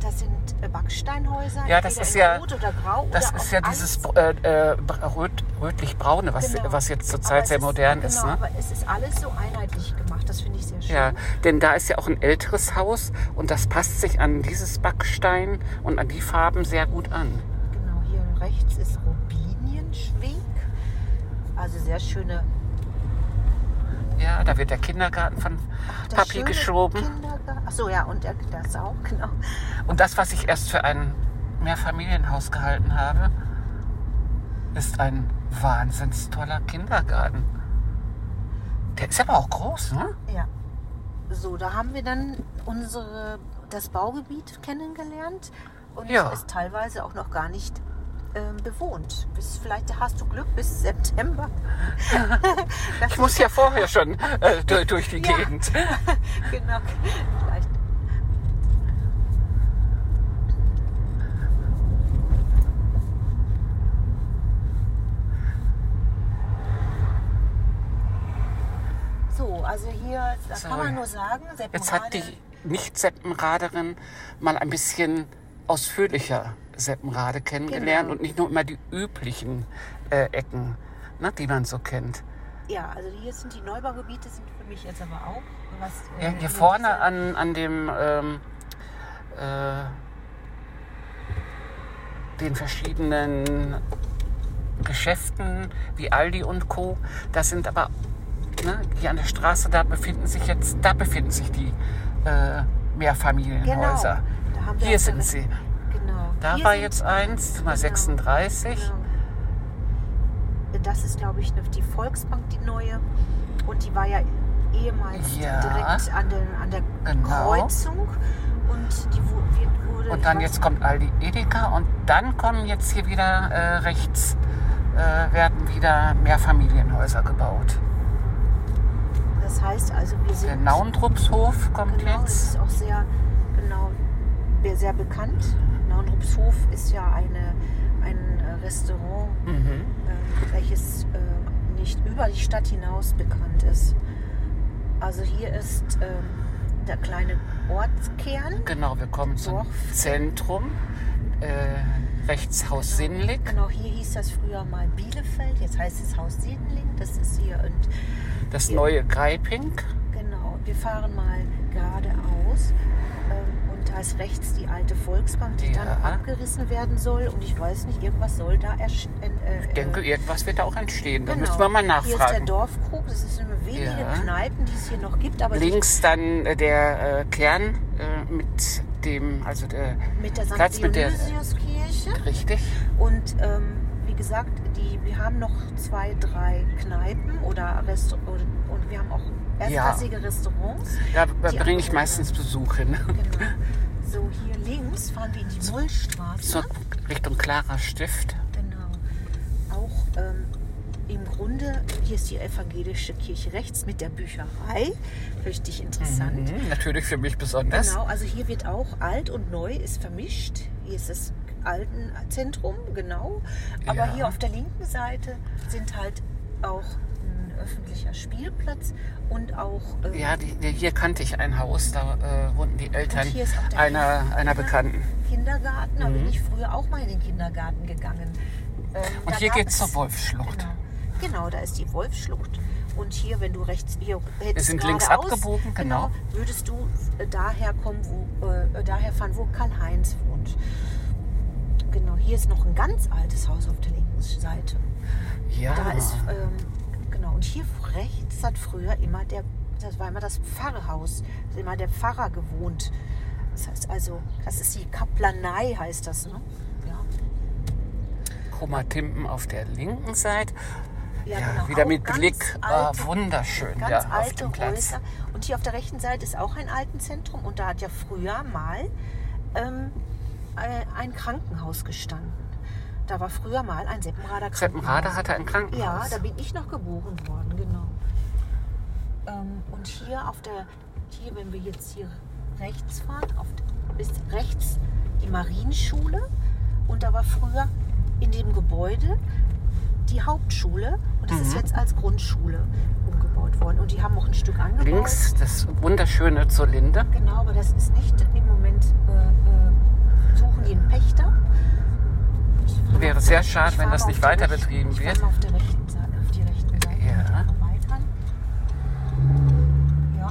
das sind äh, Backsteinhäuser, Ja, das ist ja- Rot oder Grau Das oder ist ja dieses äh, äh, röt, rötlich-braune, was, Genau. was jetzt zurzeit sehr modern genau, ist. Ne? aber es ist alles so einheitlich gemacht, das finde ich sehr schön. Ja, denn da ist ja auch ein älteres Haus und das passt sich an dieses Backstein und an die Farben sehr gut an. Genau, hier rechts ist Robinienschweg. Also sehr schöne Ja, da wird der Kindergarten von der Papi geschoben. Kindergarten. Ach so, ja, und das auch, genau. Und das, was ich erst für ein Mehrfamilienhaus gehalten habe, ist ein wahnsinns toller Kindergarten. Der ist aber auch groß, ne? Ja. So, da haben wir dann unsere, das Baugebiet kennengelernt und Ja. ist teilweise auch noch gar nicht ähm, bewohnt. Bis, vielleicht hast du Glück bis September. Ich muss ja vorher schon äh, durch, durch die Ja. Gegend. genau. Vielleicht. So, also hier, da So, kann man nur sagen, Jetzt hat die Seppenrade- Nicht-Seppenraderin mal ein bisschen ausführlicher Seppenrade kennengelernt Genau. und nicht nur immer die üblichen äh, Ecken, ne, die man so kennt. Ja, also hier sind die Neubaugebiete, sind für mich jetzt aber auch. Was, Ja, äh, hier mit vorne an, an dem ähm, äh, den verschiedenen Geschäften wie Aldi und Co. Das sind aber ne, hier an der Straße, da befinden sich jetzt, da befinden sich die äh, Mehrfamilienhäuser. Genau, Hier sind sie. Genau. Da Hier war jetzt eins, Nummer genau, 36. Genau. Das ist, glaube ich, die Volksbank, die neue. Und die war ja ehemals Ja. direkt an, den, an der Genau. Kreuzung. Und die wurde. Und dann jetzt kommt Aldi Edeka und dann kommen jetzt hier wieder äh, rechts, äh, werden wieder Mehrfamilienhäuser gebaut. Das heißt also, wir sind. Der Naundrupshof kommt Genau, das jetzt. ist auch sehr, genau, sehr bekannt. Naundrupshof ist ja eine, ein äh, Restaurant, Mhm. äh, welches äh, nicht über die Stadt hinaus bekannt ist. Also hier ist ähm, der kleine Ortskern. Genau, wir kommen zum Dorf. Zentrum. Äh, rechts Haus Sinnlig. Genau, hier hieß das früher mal Bielefeld, jetzt heißt es Haus Siedling. Das ist hier und Das neue Greiping. genau, wir fahren mal geradeaus. Ähm, und da ist rechts die alte Volksbank, die Ja. dann abgerissen werden soll. Und ich weiß nicht, irgendwas soll da erstehen. Äh, Ich denke, irgendwas wird da auch entstehen. Da genau. müssen wir mal Hier ist der nachfragen. Dorfkrug, das sind nur wenige Ja. Kneipen, die es hier noch gibt. Links dann äh, der äh, Kern äh, mit dem, also der, mit der St. Platz mit der- Dionysiuskirche. richtig. Und ähm, wie gesagt, die, wir haben noch zwei, drei Kneipen oder Restaurants und wir haben auch erstklassige Restaurants. Da bringe ich meistens Besuch hin. Genau. So, hier links fahren wir in die Mullstraße. So Richtung Clara Stift. Genau. Auch ähm, im Grunde, hier ist die evangelische Kirche rechts mit der Bücherei. Richtig interessant. Mhm, natürlich für mich besonders. Genau, also hier wird auch alt und neu ist vermischt. Hier ist das Altenzentrum, genau. Aber Ja. hier auf der linken Seite sind halt auch ein öffentlicher Spielplatz und auch ähm, Ja, die, die, hier kannte ich ein Haus, da äh, wohnten die Eltern einer, einer Kinder- Bekannten. Kindergarten. Da bin ich früher auch mal in den Kindergarten gegangen. Ähm, Und hier gab geht's es- zur Wolfsschlucht. Genau. genau, da ist die Wolfsschlucht. Und hier, wenn du rechts, hier hättest sind links geradeaus, abgebogen, genau. würdest du äh, daher kommen, wo, äh, daher fahren, wo Karl-Heinz wohnt. Genau, hier ist noch ein ganz altes Haus auf der linken Seite. Ja, Da ist, ähm, genau, und hier rechts hat früher immer der, das war immer das Pfarrhaus, hat immer der Pfarrer gewohnt. Das heißt also, das ist die Kaplanei, heißt das, ne? Ja, Chromatimpen auf der linken Seite. ja, Ja, genau. wieder Auch mit Blick. Ah, alte- wunderschön, Ganz ja, auf alte dem Platz. Häuser. Und hier auf der rechten Seite ist auch ein Altenzentrum und da hat ja früher mal ähm, äh, ein Krankenhaus gestanden. Da war früher mal ein Seppenrader Krankenhaus. Seppenrade hatte ein Ja, Krankenhaus. da bin ich noch geboren worden, genau. Ähm, und hier auf der, hier, wenn wir jetzt hier rechts fahren, auf, ist rechts die Marienschule und da war früher in dem Gebäude die Hauptschule und das ist Mhm. jetzt als Grundschule umgebaut worden. Und die haben auch ein Stück angebaut. Links das wunderschöne zur Linde. Genau, aber das ist nicht im Moment, äh, äh, suchen die einen Pächter. Wäre sehr schade, wenn das nicht weiter rechten- betrieben ich wird. auf, der rechten Seite, auf die rechten Seite, Ja. Ja,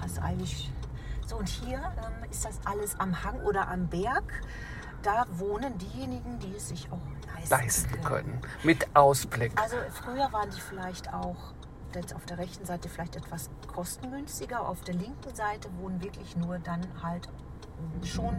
hast eigentlich. So, und hier ähm, ist das alles am Hang oder am Berg. Da wohnen diejenigen, die es sich auch leisten, leisten können. Mit Ausblick. Also früher waren die vielleicht auch jetzt auf der rechten Seite vielleicht etwas kostengünstiger. Auf der linken Seite wohnen wirklich nur dann halt schon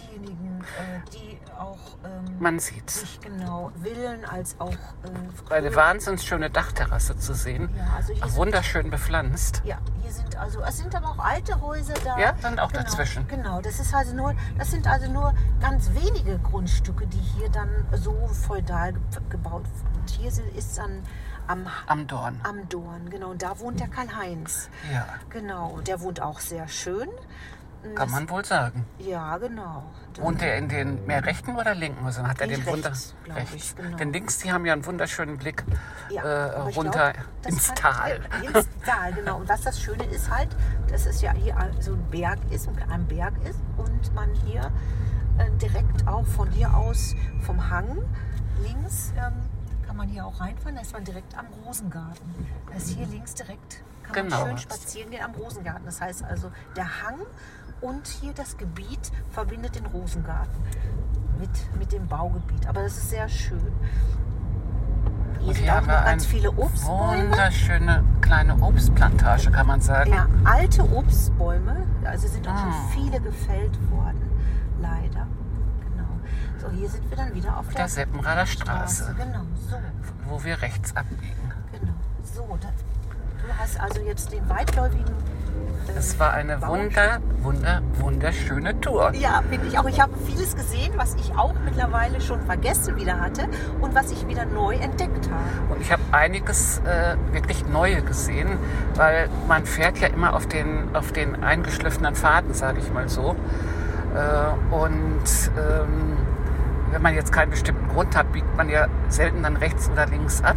diejenigen, äh, die auch ähm, Man sieht's. sich genau Villen als auch äh, Eine wahnsinnig schöne Dachterrasse zu sehen. Ja, also hier Auch sind, wunderschön bepflanzt. ja, hier sind also es sind aber auch alte Häuser da. Ja, dann auch genau, dazwischen. Genau, das ist also nur, das sind also nur ganz wenige Grundstücke, die hier dann so feudal ge gebaut wurden. Und hier ist dann am Am Dorn. am Dorn, genau. Und da wohnt der Karl-Heinz. Ja, Genau, der wohnt auch sehr schön. Kann man wohl sagen. Ja, genau. Wohnt er in den mehr rechten oder linken Häusern? Hat er den Wunder rechts, ich, genau. Denn links, die haben ja einen wunderschönen Blick Ja, äh, runter glaub, das ins hat- Tal. Ins Tal, genau. Und was das Schöne ist halt, dass es ja hier so ein Berg ist, ein Berg ist und man hier äh, direkt auch von hier aus vom Hang links ähm, kann man hier auch reinfahren. Da ist man direkt am Rosengarten. Da ist hier links direkt kann Genau. man schön spazieren gehen am Rosengarten. Das heißt also der Hang und hier das Gebiet verbindet den Rosengarten mit, mit dem Baugebiet. Aber das ist sehr schön. Hier sind auch haben noch wir ganz viele Obstbäume. wunderschöne kleine Obstplantage, kann man sagen. Ja, alte Obstbäume. Also sind auch Ah. schon viele gefällt worden. Leider. Genau. So, hier sind wir dann wieder auf der, der Seppenrader Straße, Genau, so. wo wir rechts abbiegen. Genau. So, da, du hast also jetzt den weitläufigen. Es war eine Bauern- wunder, wunder, wunderschöne Tour. Ja, finde ich auch. Ich habe vieles gesehen, was ich auch mittlerweile schon vergessen wieder hatte und was ich wieder neu entdeckt habe. Und ich habe einiges äh, wirklich Neue gesehen, weil man fährt ja immer auf den, auf den eingeschliffenen Faden, sage ich mal so. Äh, und ähm, wenn man jetzt keinen bestimmten Grund hat, biegt man ja selten dann rechts oder links ab.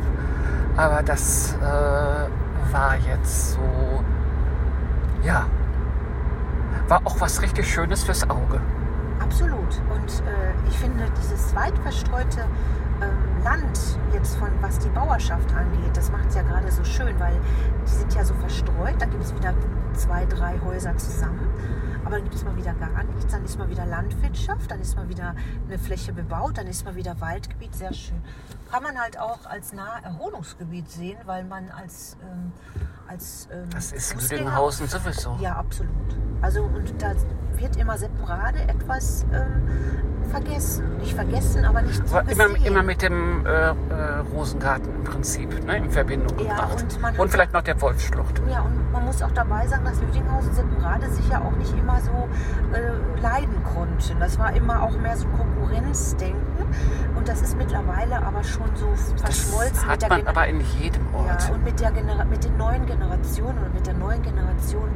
Aber das äh, war jetzt so, ja, war auch was richtig Schönes fürs Auge. Absolut. Und äh, ich finde dieses weit verstreute ähm, Land jetzt von was die Bauerschaft angeht, das macht es ja gerade so schön, weil die sind ja so verstreut. Da gibt es wieder zwei, drei Häuser zusammen. Aber dann gibt es mal wieder gar nichts. Dann ist mal wieder Landwirtschaft, dann ist mal wieder eine Fläche bebaut, dann ist mal wieder Waldgebiet. Sehr schön. Kann man halt auch als Naherholungsgebiet sehen, weil man als, ähm, als ähm, Das ist Fußgänger- Lüdinghausen sowieso. Ja, absolut. Also und da wird immer Seppenrade etwas ähm, vergessen. Nicht vergessen, aber nicht so Aber Immer, immer mit dem äh, äh, Rosengarten im Prinzip ne, in Verbindung Ja, gebracht. und hat- vielleicht noch der Wolfsschlucht. Ja, und man muss auch dabei sagen, dass Lüdinghausen Seppenrade sich ja auch nicht immer so äh, leiden konnten. Das war immer auch mehr so Konkurrenzdenken. Und das ist mittlerweile aber schon so verschmolzen Das mit hat man aber in jedem Ort. Ja, und mit, der Genera mit den neuen Generationen oder mit der neuen Generation,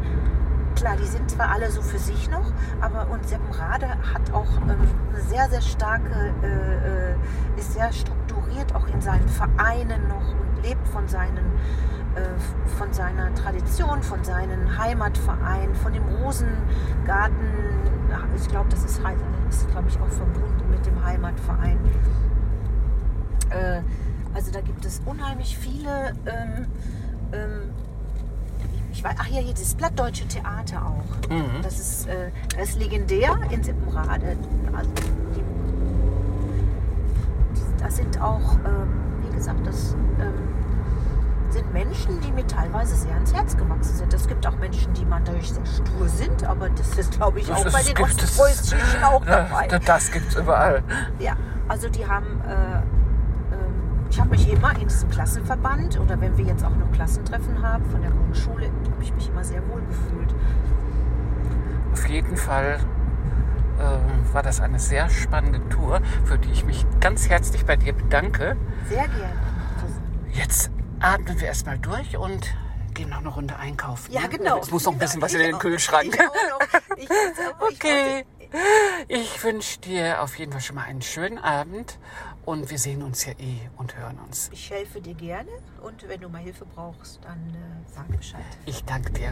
klar, die sind zwar alle so für sich noch, aber und Seppenrade hat auch ähm, eine sehr, sehr starke, äh, äh, ist sehr strukturiert auch in seinen Vereinen noch und lebt von seinen äh, von seiner Tradition, von seinen Heimatvereinen, von dem Rosengarten. Ich glaube, das ist, ist glaube ich, auch verbunden mit dem Heimatverein. Äh, also da gibt es unheimlich viele. Ähm, ähm, ich weiß, ach ja, hier das Plattdeutsche Theater auch. Mhm. Das ist, äh, das ist legendär in Sippenrade. Also die, das sind auch, ähm, wie gesagt, das ähm, sind Menschen, die mir teilweise sehr ans Herz gewachsen sind. Es gibt auch Menschen, die man dadurch sehr stur sind, aber das ist, glaube ich, auch Das bei den Ostpreußischen auch dabei. Das, das gibt es überall. Ja, also die haben, äh, ich habe mich immer in diesem Klassenverband oder wenn wir jetzt auch noch Klassentreffen haben von der Grundschule, habe ich mich immer sehr wohl gefühlt. Auf jeden Fall äh, war das eine sehr spannende Tour, für die ich mich ganz herzlich bei dir bedanke. Sehr gerne. Jetzt atmen wir erstmal durch und gehen noch eine Runde einkaufen. Ja, ne? genau. Es muss noch ein bisschen was in Ich den auch. Kühlschrank. Ich auch. Ich ich Okay. Ich wünsche dir auf jeden Fall schon mal einen schönen Abend und wir sehen uns ja eh und hören uns. Ich helfe dir gerne und wenn du mal Hilfe brauchst, dann äh, sag Bescheid. Ich danke dir.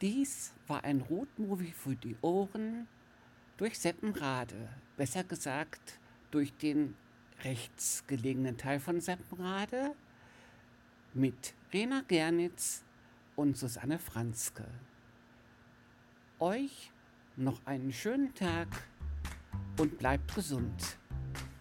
Dies war ein Roadmovie für die Ohren durch Seppenrade. Besser gesagt, durch den rechts gelegenen Teil von Seppenrade mit Rena Gernitz und Susanne Franzke. Euch noch einen schönen Tag und bleibt gesund.